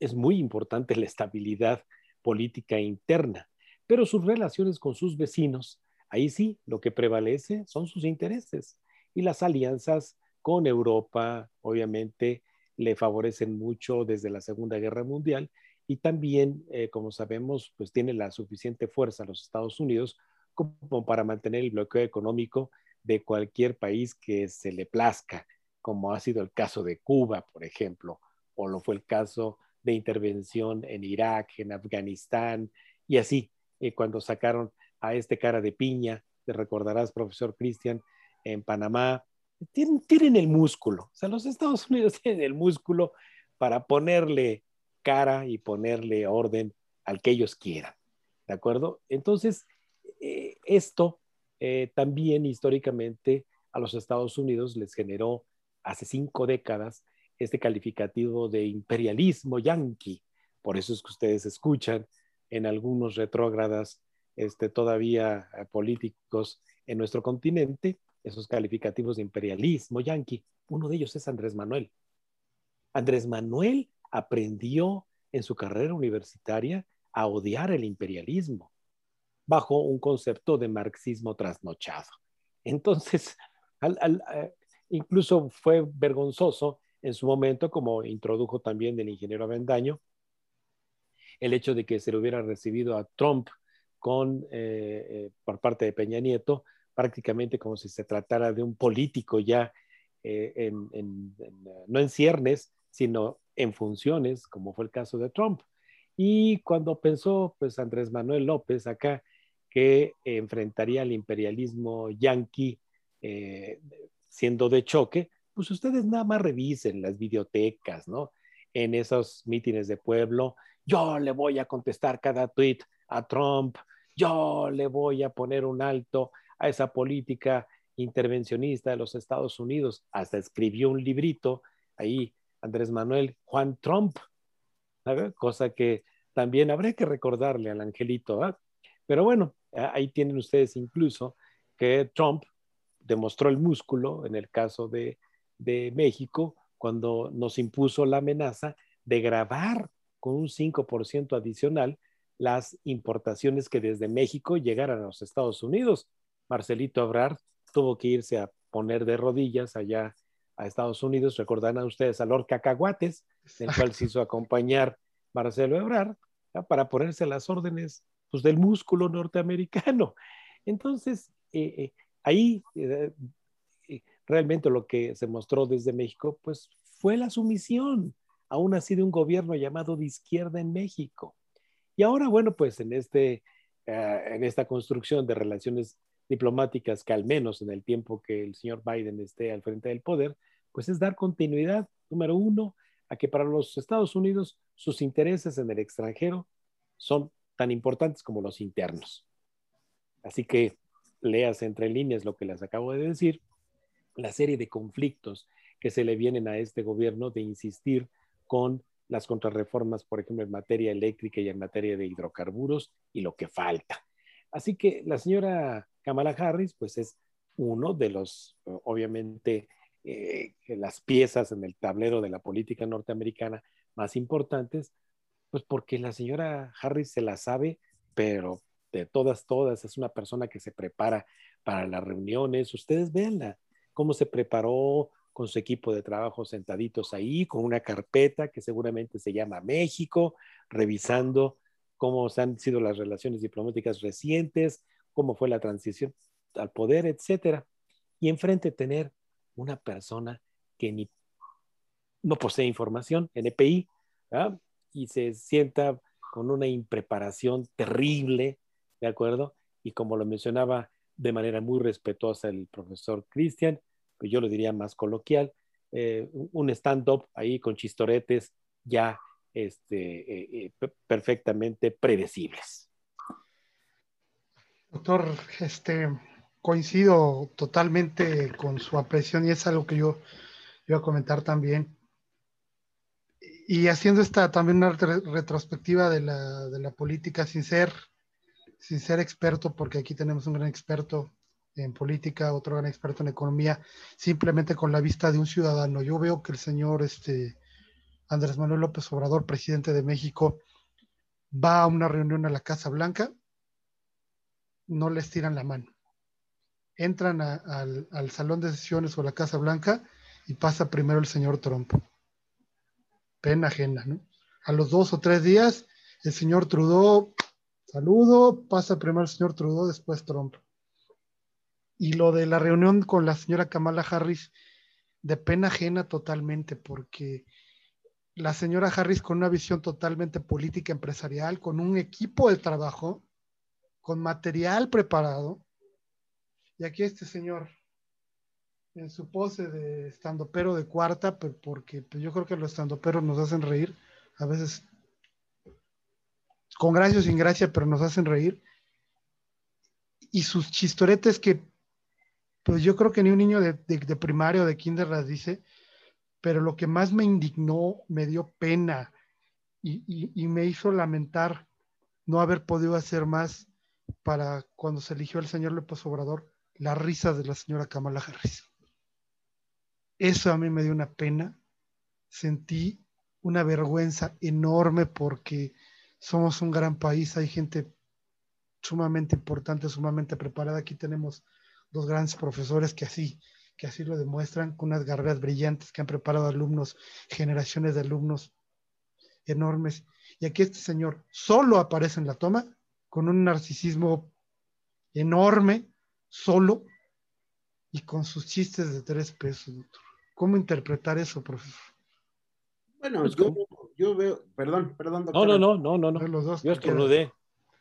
es muy importante la estabilidad política interna, pero sus relaciones con sus vecinos, ahí sí, lo que prevalece son sus intereses y las alianzas con Europa, obviamente, le favorecen mucho desde la Segunda Guerra Mundial y también, eh, como sabemos, pues tiene la suficiente fuerza los Estados Unidos como para mantener el bloqueo económico de cualquier país que se le plazca, como ha sido el caso de Cuba, por ejemplo, o lo fue el caso de intervención en Irak, en Afganistán, y así, eh, cuando sacaron a este cara de piña, te recordarás, profesor Cristian, en Panamá, tienen, tienen el músculo, o sea, los Estados Unidos *laughs* tienen el músculo para ponerle cara y ponerle orden al que ellos quieran. ¿De acuerdo? Entonces, esto eh, también históricamente a los Estados Unidos les generó hace cinco décadas este calificativo de imperialismo yanqui. Por eso es que ustedes escuchan en algunos retrógradas este, todavía eh, políticos en nuestro continente esos calificativos de imperialismo yanqui. Uno de ellos es Andrés Manuel. Andrés Manuel aprendió en su carrera universitaria a odiar el imperialismo bajo un concepto de marxismo trasnochado. Entonces, *laughs* eh, incluso fue vergonzoso en su momento, como introdujo también el ingeniero Avendaño, el hecho de que se le hubiera recibido a Trump con, eh, eh, por parte de Peña Nieto, prácticamente como si se tratara de un político ya no en ciernes, sino en funciones, como fue el caso de Trump. Y cuando pensó, pues, Andrés Manuel López acá, que enfrentaría al imperialismo yanqui eh, siendo de choque, pues ustedes nada más revisen las bibliotecas, ¿no? En esos mítines de pueblo, yo le voy a contestar cada tweet a Trump, yo le voy a poner un alto a esa política intervencionista de los Estados Unidos. Hasta escribió un librito ahí Andrés Manuel Juan Trump, cosa que también habría que recordarle al angelito. Pero bueno, ahí tienen ustedes incluso que Trump demostró el músculo en el caso de, de México cuando nos impuso la amenaza de grabar con un 5% adicional las importaciones que desde México llegaran a los Estados Unidos. Marcelito Ebrard tuvo que irse a poner de rodillas allá a Estados Unidos, recordarán ustedes a Lord Cacahuates, el cual se hizo acompañar Marcelo Ebrard, para ponerse las órdenes pues, del músculo norteamericano. *laughs* Entonces, ahí realmente lo que se mostró desde México, pues fue la sumisión, aún así de un gobierno llamado de izquierda en México. Y ahora, bueno, pues en, este, eh, en esta construcción de relaciones diplomáticas que al menos en el tiempo que el señor Biden esté al frente del poder, pues es dar continuidad, número uno, a que para los Estados Unidos sus intereses en el extranjero son tan importantes como los internos. Así que leas entre líneas lo que les acabo de decir la serie de conflictos que se le vienen a este gobierno de insistir con las contrarreformas, por ejemplo, en materia eléctrica y en materia de hidrocarburos y lo que falta. Así que la señora Kamala Harris, pues es uno de los, obviamente, eh, las piezas en el tablero de la política norteamericana más importantes, pues porque la señora Harris se la sabe, pero de todas, todas, es una persona que se prepara para las reuniones. Ustedes véanla, cómo se preparó con su equipo de trabajo sentaditos ahí, con una carpeta que seguramente se llama México, revisando cómo han sido las relaciones diplomáticas recientes, cómo fue la transición al poder, etcétera. Y enfrente tener una persona que ni no posee información, NPI, y se sienta con una impreparación terrible, ¿de acuerdo? Y como lo mencionaba de manera muy respetuosa el profesor Cristian, pues yo lo diría más coloquial, eh, un stand-up ahí con chistoretes ya este, eh, eh, perfectamente predecibles. Doctor, este, coincido totalmente con su apreciación y es algo que yo iba a comentar también. Y haciendo esta también una retrospectiva de la, de la política sin ser sin ser experto, porque aquí tenemos un gran experto en política, otro gran experto en economía, simplemente con la vista de un ciudadano. Yo veo que el señor este, Andrés Manuel López Obrador, presidente de México, va a una reunión a la Casa Blanca, no les tiran la mano. Entran al, al salón de sesiones o la Casa Blanca y pasa primero el señor Trump. Pena ajena, ¿no? A los dos o tres días, el señor Trudeau Saludo, pasa primero el señor Trudeau, después Trump. Y lo de la reunión con la señora Kamala Harris, de pena ajena totalmente, porque la señora Harris con una visión totalmente política empresarial, con un equipo de trabajo, con material preparado. Y aquí este señor, en su pose de estandopero de cuarta, porque pues, yo creo que los estandoperos nos hacen reír, a veces con gracia o sin gracia, pero nos hacen reír. Y sus chistoretes que, pues yo creo que ni un niño de, primario o de kinder las dice, pero lo que más me indignó, me dio pena y, me hizo lamentar no haber podido hacer más para cuando se eligió el señor López Obrador, las risas de la señora Kamala Harris. Eso a mí me dio una pena. Sentí una vergüenza enorme porque somos un gran país, hay gente sumamente importante, sumamente preparada. Aquí tenemos dos grandes profesores que así, que así lo demuestran, con unas carreras brillantes que han preparado alumnos, generaciones de alumnos enormes. Y aquí este señor solo aparece en la toma con un narcisismo enorme, solo, y con sus chistes de tres pesos, ¿Cómo interpretar eso, profesor? Bueno, yo, yo veo, perdón, perdón, doctor. No, no, no, no, no. Los dos yo estornudé.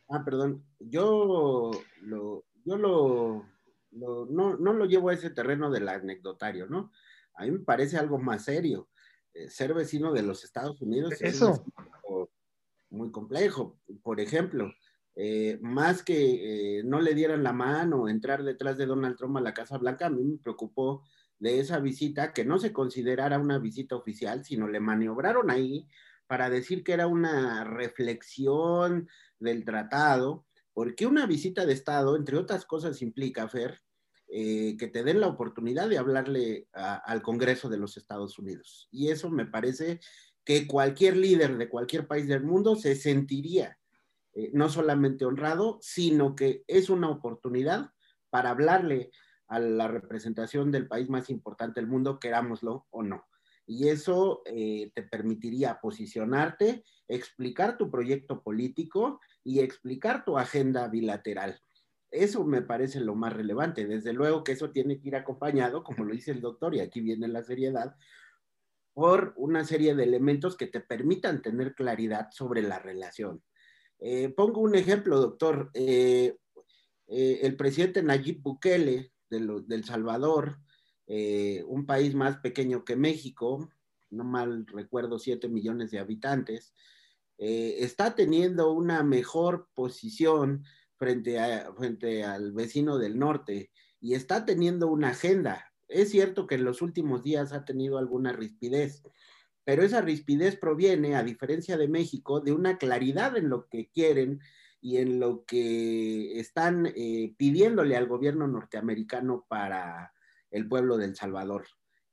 Ah, perdón. Yo lo, yo lo, no, no lo llevo a ese terreno del anecdotario, ¿no? A mí me parece algo más serio. Eh, ser vecino de los Estados Unidos Eso. es muy complejo. Por ejemplo, eh, más que eh, no le dieran la mano, entrar detrás de Donald Trump a la Casa Blanca, a mí me preocupó de esa visita, que no se considerara una visita oficial, sino le maniobraron ahí para decir que era una reflexión del tratado, porque una visita de Estado, entre otras cosas, implica, Fer, eh, que te den la oportunidad de hablarle al Congreso de los Estados Unidos. Y eso me parece que cualquier líder de cualquier país del mundo se sentiría eh, no solamente honrado, sino que es una oportunidad para hablarle a la representación del país más importante del mundo, querámoslo o no. Y eso eh, te permitiría posicionarte, explicar tu proyecto político y explicar tu agenda bilateral. Eso me parece lo más relevante. Desde luego que eso tiene que ir acompañado, como lo dice el doctor, y aquí viene la seriedad, por una serie de elementos que te permitan tener claridad sobre la relación. Eh, pongo un ejemplo, doctor. Eh, el presidente Nayib Bukele de del Salvador eh, un país más pequeño que México, no mal recuerdo, 7 millones de habitantes, eh, está teniendo una mejor posición frente al vecino del norte y está teniendo una agenda. Es cierto que en los últimos días ha tenido alguna rispidez, pero esa rispidez proviene, a diferencia de México, de una claridad en lo que quieren y en lo que están eh, pidiéndole al gobierno norteamericano para el pueblo del Salvador.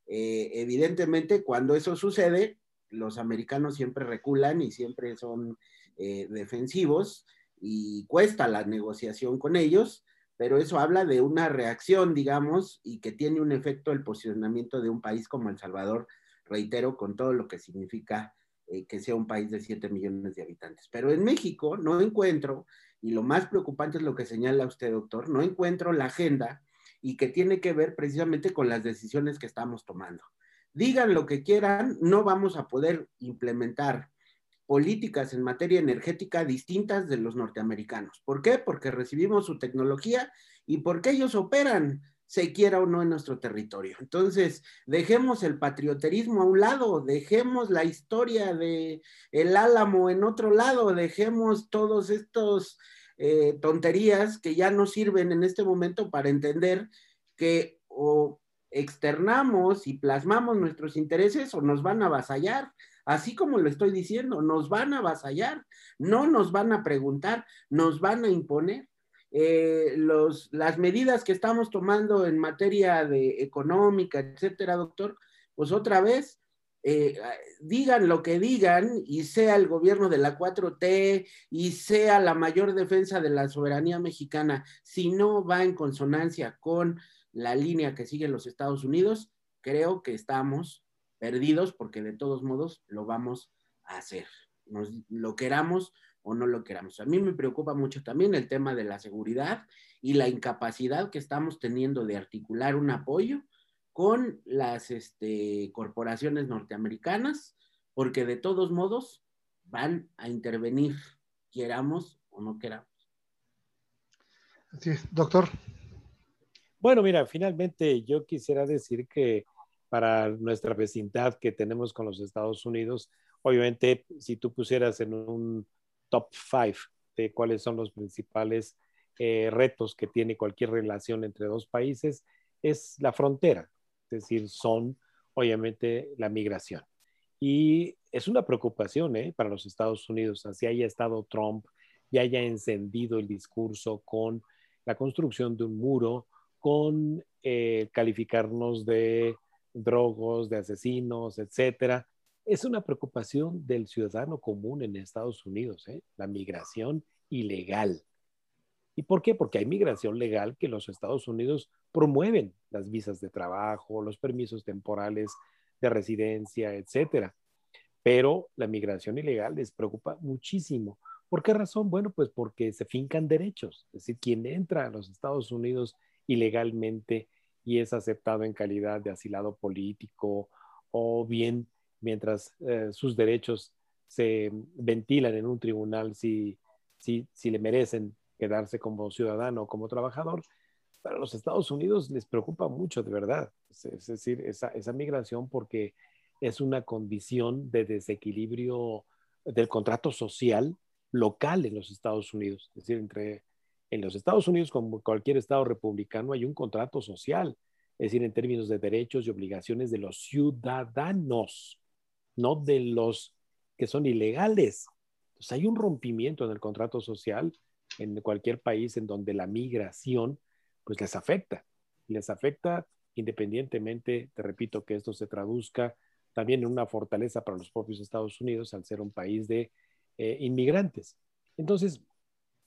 Eh, evidentemente, cuando eso sucede, los americanos siempre reculan y siempre son eh, defensivos y cuesta la negociación con ellos, pero eso habla de una reacción, digamos, y que tiene un efecto el posicionamiento de un país como El Salvador, reitero, con todo lo que significa eh, que sea un país de 7 millones de habitantes. Pero en México no encuentro, y lo más preocupante es lo que señala usted, doctor, no encuentro la agenda y que tiene que ver precisamente con las decisiones que estamos tomando. Digan lo que quieran, no vamos a poder implementar políticas en materia energética distintas de los norteamericanos. ¿Por qué? Porque recibimos su tecnología y porque ellos operan, se quiera o no, en nuestro territorio. Entonces, dejemos el patrioterismo a un lado, dejemos la historia de el Álamo en otro lado, dejemos todos estos eh, tonterías que ya no sirven en este momento para entender que o externamos y plasmamos nuestros intereses o nos van a avasallar. Así como lo estoy diciendo, nos van a avasallar, no nos van a preguntar, nos van a imponer. Eh, los, las medidas que estamos tomando en materia de económica, etcétera, doctor, pues otra vez eh, digan lo que digan y sea el gobierno de la 4T y sea la mayor defensa de la soberanía mexicana, si no va en consonancia con la línea que siguen los Estados Unidos, creo que estamos perdidos porque de todos modos lo vamos a hacer, Nos, lo queramos o no lo queramos. A mí me preocupa mucho también el tema de la seguridad y la incapacidad que estamos teniendo de articular un apoyo con las este, corporaciones norteamericanas, porque de todos modos van a intervenir, queramos o no queramos. Así es, doctor. Bueno, mira, finalmente yo quisiera decir que para nuestra vecindad que tenemos con los Estados Unidos, obviamente si tú pusieras en un top five de cuáles son los principales eh, retos que tiene cualquier relación entre dos países, es la frontera es decir, son obviamente la migración. Y es una preocupación ¿eh? para los Estados Unidos, así haya estado Trump y haya encendido el discurso con la construcción de un muro, con eh, calificarnos de drogos, de asesinos, etcétera. Es una preocupación del ciudadano común en Estados Unidos, ¿eh? la migración ilegal. ¿Y por qué? Porque hay migración legal que los Estados Unidos promueven las visas de trabajo, los permisos temporales de residencia, etcétera. Pero la migración ilegal les preocupa muchísimo. ¿Por qué razón? Bueno, pues porque se fincan derechos. Es decir, quien entra a los Estados Unidos ilegalmente y es aceptado en calidad de asilado político o bien mientras eh, sus derechos se ventilan en un tribunal si, si, si le merecen quedarse como ciudadano o como trabajador, para los Estados Unidos les preocupa mucho, de verdad. Es, decir, esa, esa, migración porque es una condición de desequilibrio del contrato social local en los Estados Unidos. Es decir, entre en los Estados Unidos, como cualquier estado republicano, hay un contrato social, es decir, en términos de derechos y obligaciones de los ciudadanos, no de los que son ilegales. Entonces hay un rompimiento en el contrato social en cualquier país en donde la migración pues les afecta. Les afecta independientemente, te repito, que esto se traduzca también en una fortaleza para los propios Estados Unidos al ser un país de eh, inmigrantes. Entonces,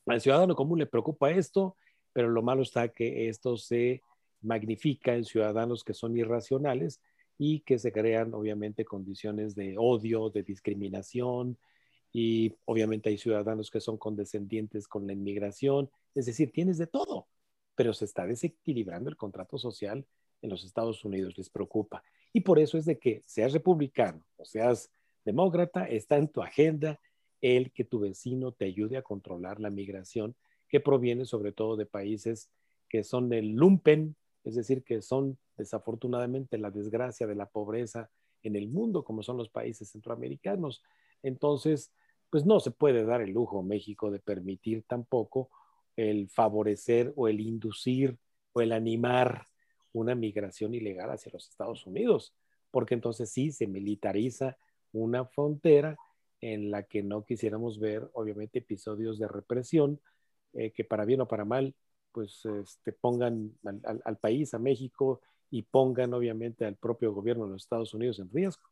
al ciudadano común le preocupa esto, pero lo malo está que esto se magnifica en ciudadanos que son irracionales y que se crean obviamente condiciones de odio, de discriminación y obviamente hay ciudadanos que son condescendientes con la inmigración, es decir, tienes de todo, pero se está desequilibrando el contrato social en los Estados Unidos, les preocupa. Y por eso es de que seas republicano o seas demócrata, está en tu agenda el que tu vecino te ayude a controlar la migración que proviene sobre todo de países que son del lumpen, es decir, que son desafortunadamente la desgracia de la pobreza en el mundo, como son los países centroamericanos. Entonces, pues no se puede dar el lujo México de permitir tampoco el favorecer o el inducir o el animar una migración ilegal hacia los Estados Unidos, porque entonces sí se militariza una frontera en la que no quisiéramos ver, obviamente, episodios de represión eh, que para bien o para mal, pues este, pongan al, país, a México, y pongan obviamente al propio gobierno de los Estados Unidos en riesgo.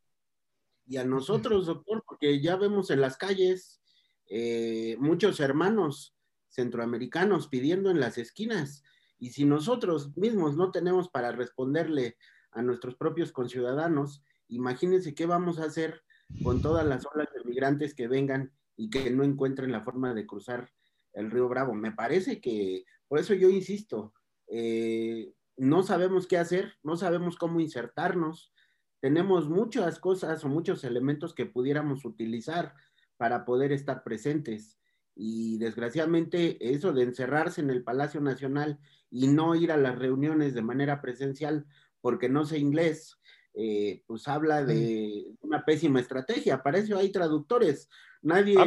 Y a nosotros, doctor, porque ya vemos en las calles eh, muchos hermanos centroamericanos pidiendo en las esquinas, y si nosotros mismos no tenemos para responderle a nuestros propios conciudadanos, imagínense qué vamos a hacer con todas las olas de migrantes que vengan y que no encuentren la forma de cruzar el río Bravo. Me parece que, por eso yo insisto, eh, no sabemos qué hacer, no sabemos cómo insertarnos, tenemos muchas cosas o muchos elementos que pudiéramos utilizar para poder estar presentes. Y desgraciadamente eso de encerrarse en el Palacio Nacional y no ir a las reuniones de manera presencial porque no sé inglés, eh, pues habla de una pésima estrategia. Para eso hay traductores. Nadie.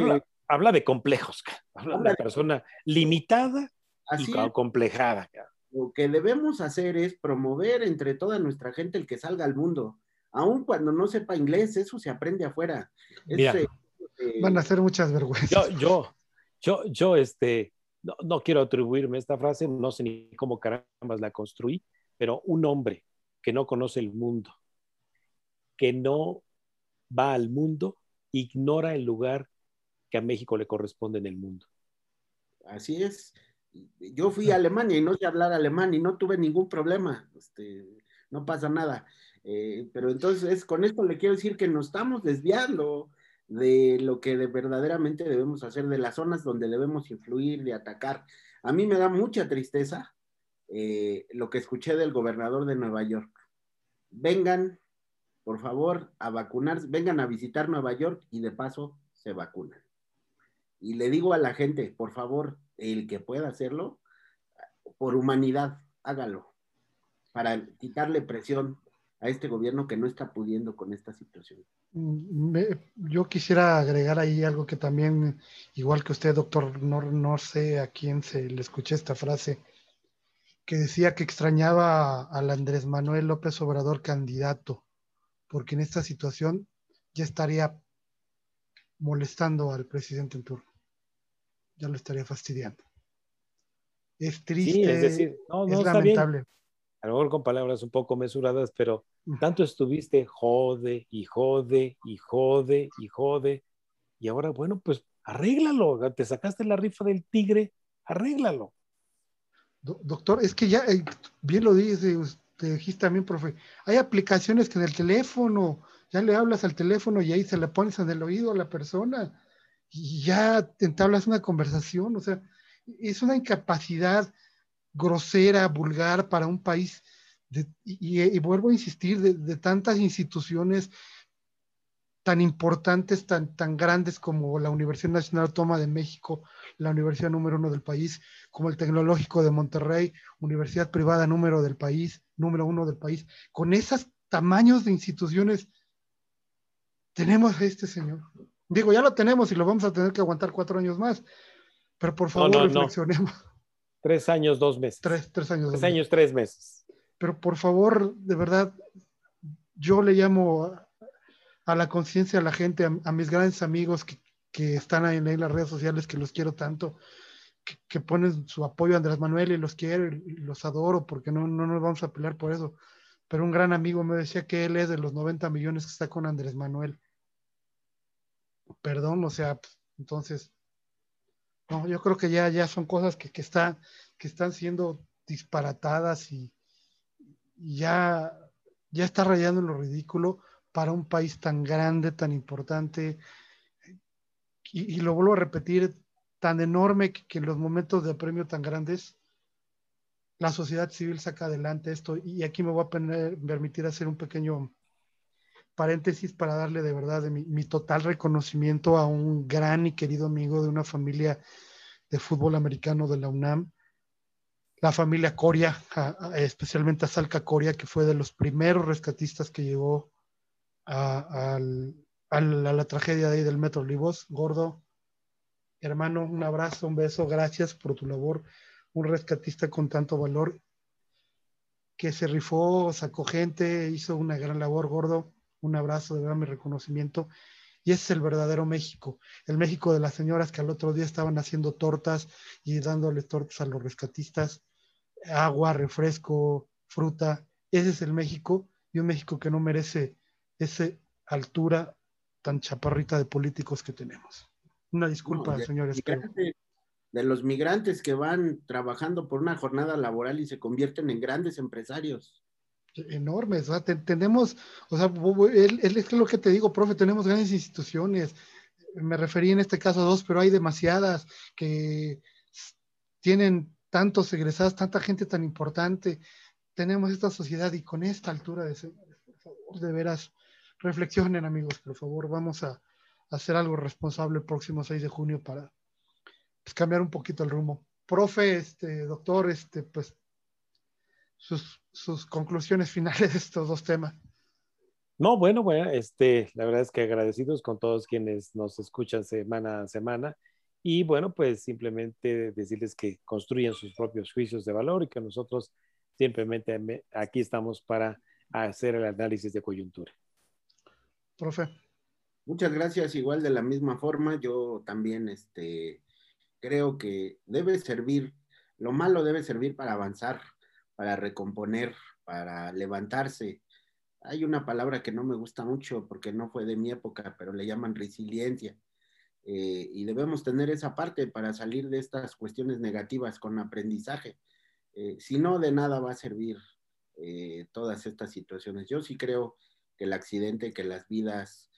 Habla, de complejos, habla, de una persona limitada y complejada. Lo que debemos hacer es promover entre toda nuestra gente el que salga al mundo. Aun cuando no sepa inglés, eso se aprende afuera. Eh, Van a hacer muchas vergüenzas. Yo, yo, yo, yo, este, no, no quiero atribuirme esta frase, no sé ni cómo carambas la construí, pero un hombre que no conoce el mundo, que no va al mundo, ignora el lugar que a México le corresponde en el mundo. Así es. Yo fui a Alemania y no sé hablar alemán y no tuve ningún problema. Este, no pasa nada. Eh, pero entonces, con esto le quiero decir que nos estamos desviando de lo que verdaderamente debemos hacer, de las zonas donde debemos influir, de atacar. A mí me da mucha tristeza eh, lo que escuché del gobernador de Nueva York. Vengan por favor, a vacunarse, vengan a visitar Nueva York y de paso se vacunan. Y le digo a la gente, por favor, el que pueda hacerlo, por humanidad, hágalo, para quitarle presión a este gobierno que no está pudiendo con esta situación. Mm, yo quisiera agregar ahí algo que también, igual que usted, doctor, no, no sé a quién se le escuché esta frase, que decía que extrañaba al Andrés Manuel López Obrador candidato porque en esta situación ya estaría molestando al presidente en turno. Ya lo estaría fastidiando. Es triste, es, decir, no, no, es lamentable. A lo mejor con palabras un poco mesuradas, pero tanto estuviste jode y jode y jode y jode. Y ahora, bueno, pues arréglalo. Te sacaste la rifa del tigre, arréglalo. doctor, es que ya, eh, bien lo dice te dijiste también, profe, hay aplicaciones que en el teléfono, ya le hablas al teléfono y ahí se le pones en el oído a la persona y ya entablas una conversación, o sea, es una incapacidad grosera, vulgar para un país, y, vuelvo a insistir, de, tantas instituciones tan importantes, tan, tan grandes como la Universidad Nacional Autónoma de México, la universidad número uno del país, como el Tecnológico de Monterrey, universidad privada número del país, número uno del país. Con esos tamaños de instituciones, tenemos a este señor. Digo, ya lo tenemos y lo vamos a tener que aguantar cuatro años más, pero por favor reflexionemos. Tres años, dos meses. Tres, tres años. Tres años, tres meses. Pero por favor, de verdad, yo le llamo a la conciencia a la gente, a, mis grandes amigos que, están ahí en, las redes sociales, que los quiero tanto, que, ponen su apoyo a Andrés Manuel y los quiero y los adoro porque no, no nos vamos a pelear por eso. Pero un gran amigo me decía que él es de los 90 millones que está con Andrés Manuel. Perdón, o sea, entonces, no, yo creo que ya, ya son cosas que, que, están, que están siendo disparatadas y, y ya ya está rayando en lo ridículo para un país tan grande, tan importante. Y, lo vuelvo a repetir, tan enorme que, en los momentos de premio tan grandes, la sociedad civil saca adelante esto. Y aquí me voy a permitir hacer un pequeño paréntesis para darle de verdad mi, mi, total reconocimiento a un gran y querido amigo de una familia de fútbol americano de la UNAM, la familia Coria, especialmente a Salca Coria, que fue de los primeros rescatistas que llegó a, la, tragedia de ahí del Metro Olivos. Gordo, hermano, un abrazo, un beso, gracias por tu labor. Un rescatista con tanto valor que se rifó, sacó gente, hizo una gran labor, gordo. Un abrazo, de verdad, mi reconocimiento. Y ese es el verdadero México, el México de las señoras que al otro día estaban haciendo tortas y dándole tortas a los rescatistas, agua, refresco, fruta. Ese es el México y un México que no merece esa altura tan chaparrita de políticos que tenemos. Una disculpa, señores. De los migrantes que van trabajando por una jornada laboral y se convierten en grandes empresarios enormes. O sea, tenemos, o sea, es lo que te digo, profe, tenemos grandes instituciones. Me referí en este caso a dos, pero hay demasiadas que tienen tantos egresados, tanta gente tan importante. Tenemos esta sociedad y con esta altura de por favor, de veras, reflexionen amigos, por favor, vamos a, hacer algo responsable el próximo 6 de junio para pues, cambiar un poquito el rumbo. Profe, este, doctor, este, pues sus, sus conclusiones *laughs* finales de estos dos temas. No, bueno, bueno, este, la verdad es que agradecidos con todos quienes nos escuchan semana a semana. Y bueno, pues simplemente decirles que construyan sus propios juicios de valor y que nosotros simplemente aquí estamos para hacer el análisis de coyuntura. Profe. Muchas gracias. Igual de la misma forma, yo también este, creo que debe servir, lo malo debe servir para avanzar para recomponer, para levantarse. Hay una palabra que no me gusta mucho porque no fue de mi época, pero le llaman resiliencia. Eh, y debemos tener esa parte para salir de estas cuestiones negativas con aprendizaje. Eh, si no, de nada va a servir eh, todas estas situaciones. Yo sí creo que el accidente, que las vidas,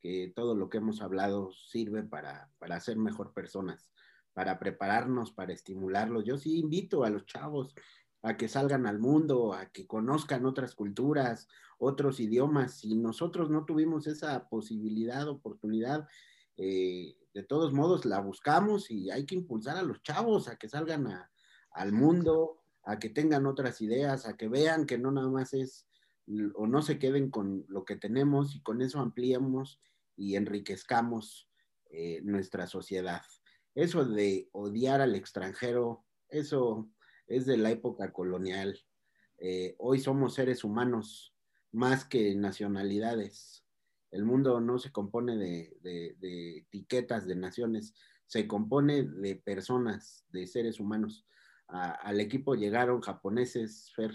que todo lo que hemos hablado sirve para, para ser mejor personas, para prepararnos, para estimularlos. Yo sí invito a los chavos a que salgan al mundo, a que conozcan otras culturas, otros idiomas. Si nosotros no tuvimos esa posibilidad, oportunidad, eh, de todos modos la buscamos y hay que impulsar a los chavos a que salgan al mundo, a que tengan otras ideas, a que vean que no nada más es o no se queden con lo que tenemos y con eso ampliamos y enriquezcamos eh, nuestra sociedad. Eso de odiar al extranjero, eso es de la época colonial. Eh, hoy somos seres humanos más que nacionalidades. El mundo no se compone de, etiquetas de naciones, se compone de personas, de seres humanos. al equipo llegaron japoneses, Fer,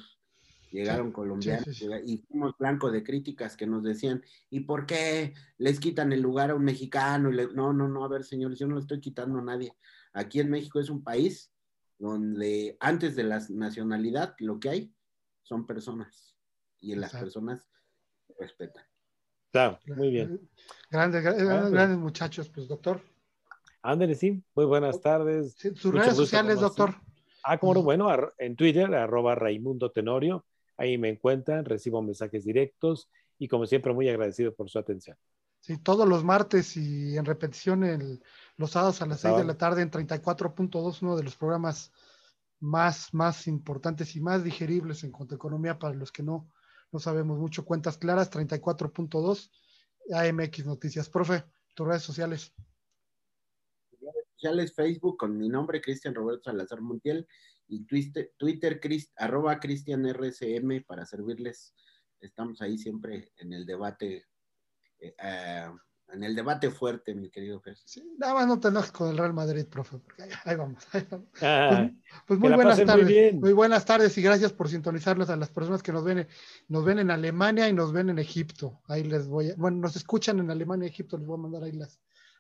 llegaron colombianos y fuimos blanco de críticas que nos decían, ¿y por qué les quitan el lugar a un mexicano? No, no, no, a ver, señores, yo no le estoy quitando a nadie. Aquí en México es un país donde antes de la nacionalidad lo que hay son personas y en las personas respetan. Claro, muy bien. Grandes, grandes, muchachos, pues doctor. Ándale, sí, muy buenas tardes. sus redes sociales, doctor. Ah, como no, bueno, en Twitter, arroba Raimundo Tenorio, ahí me encuentran, recibo mensajes directos y como siempre muy agradecido por su atención. Sí, todos los martes y en repetición el, los sábados a las 6 de la tarde en 34.2, uno de los programas más, más importantes y más digeribles en cuanto a economía para los que no, no sabemos mucho. Cuentas claras, 34.2, AMX Noticias. Profe, tus redes sociales. Redes sociales, Facebook con mi nombre, Cristian Roberto Salazar Montiel, y Twitter, Twitter arroba Cristian RCM para servirles. Estamos ahí siempre en el debate eh, eh, en el debate fuerte, mi querido Jesús. nada más no te enojes con el Real Madrid, profe, porque ahí, vamos. *laughs* Ah, pues, pues, muy buenas tardes. Muy, buenas tardes y gracias por sintonizarlos a las personas que nos ven, nos ven en Alemania y nos ven en Egipto. Ahí les voy a, bueno, nos escuchan en Alemania y Egipto, les voy a mandar ahí las,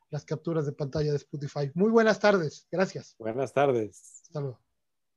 las capturas de pantalla de Spotify. Muy buenas tardes, gracias. Buenas tardes. Hasta luego.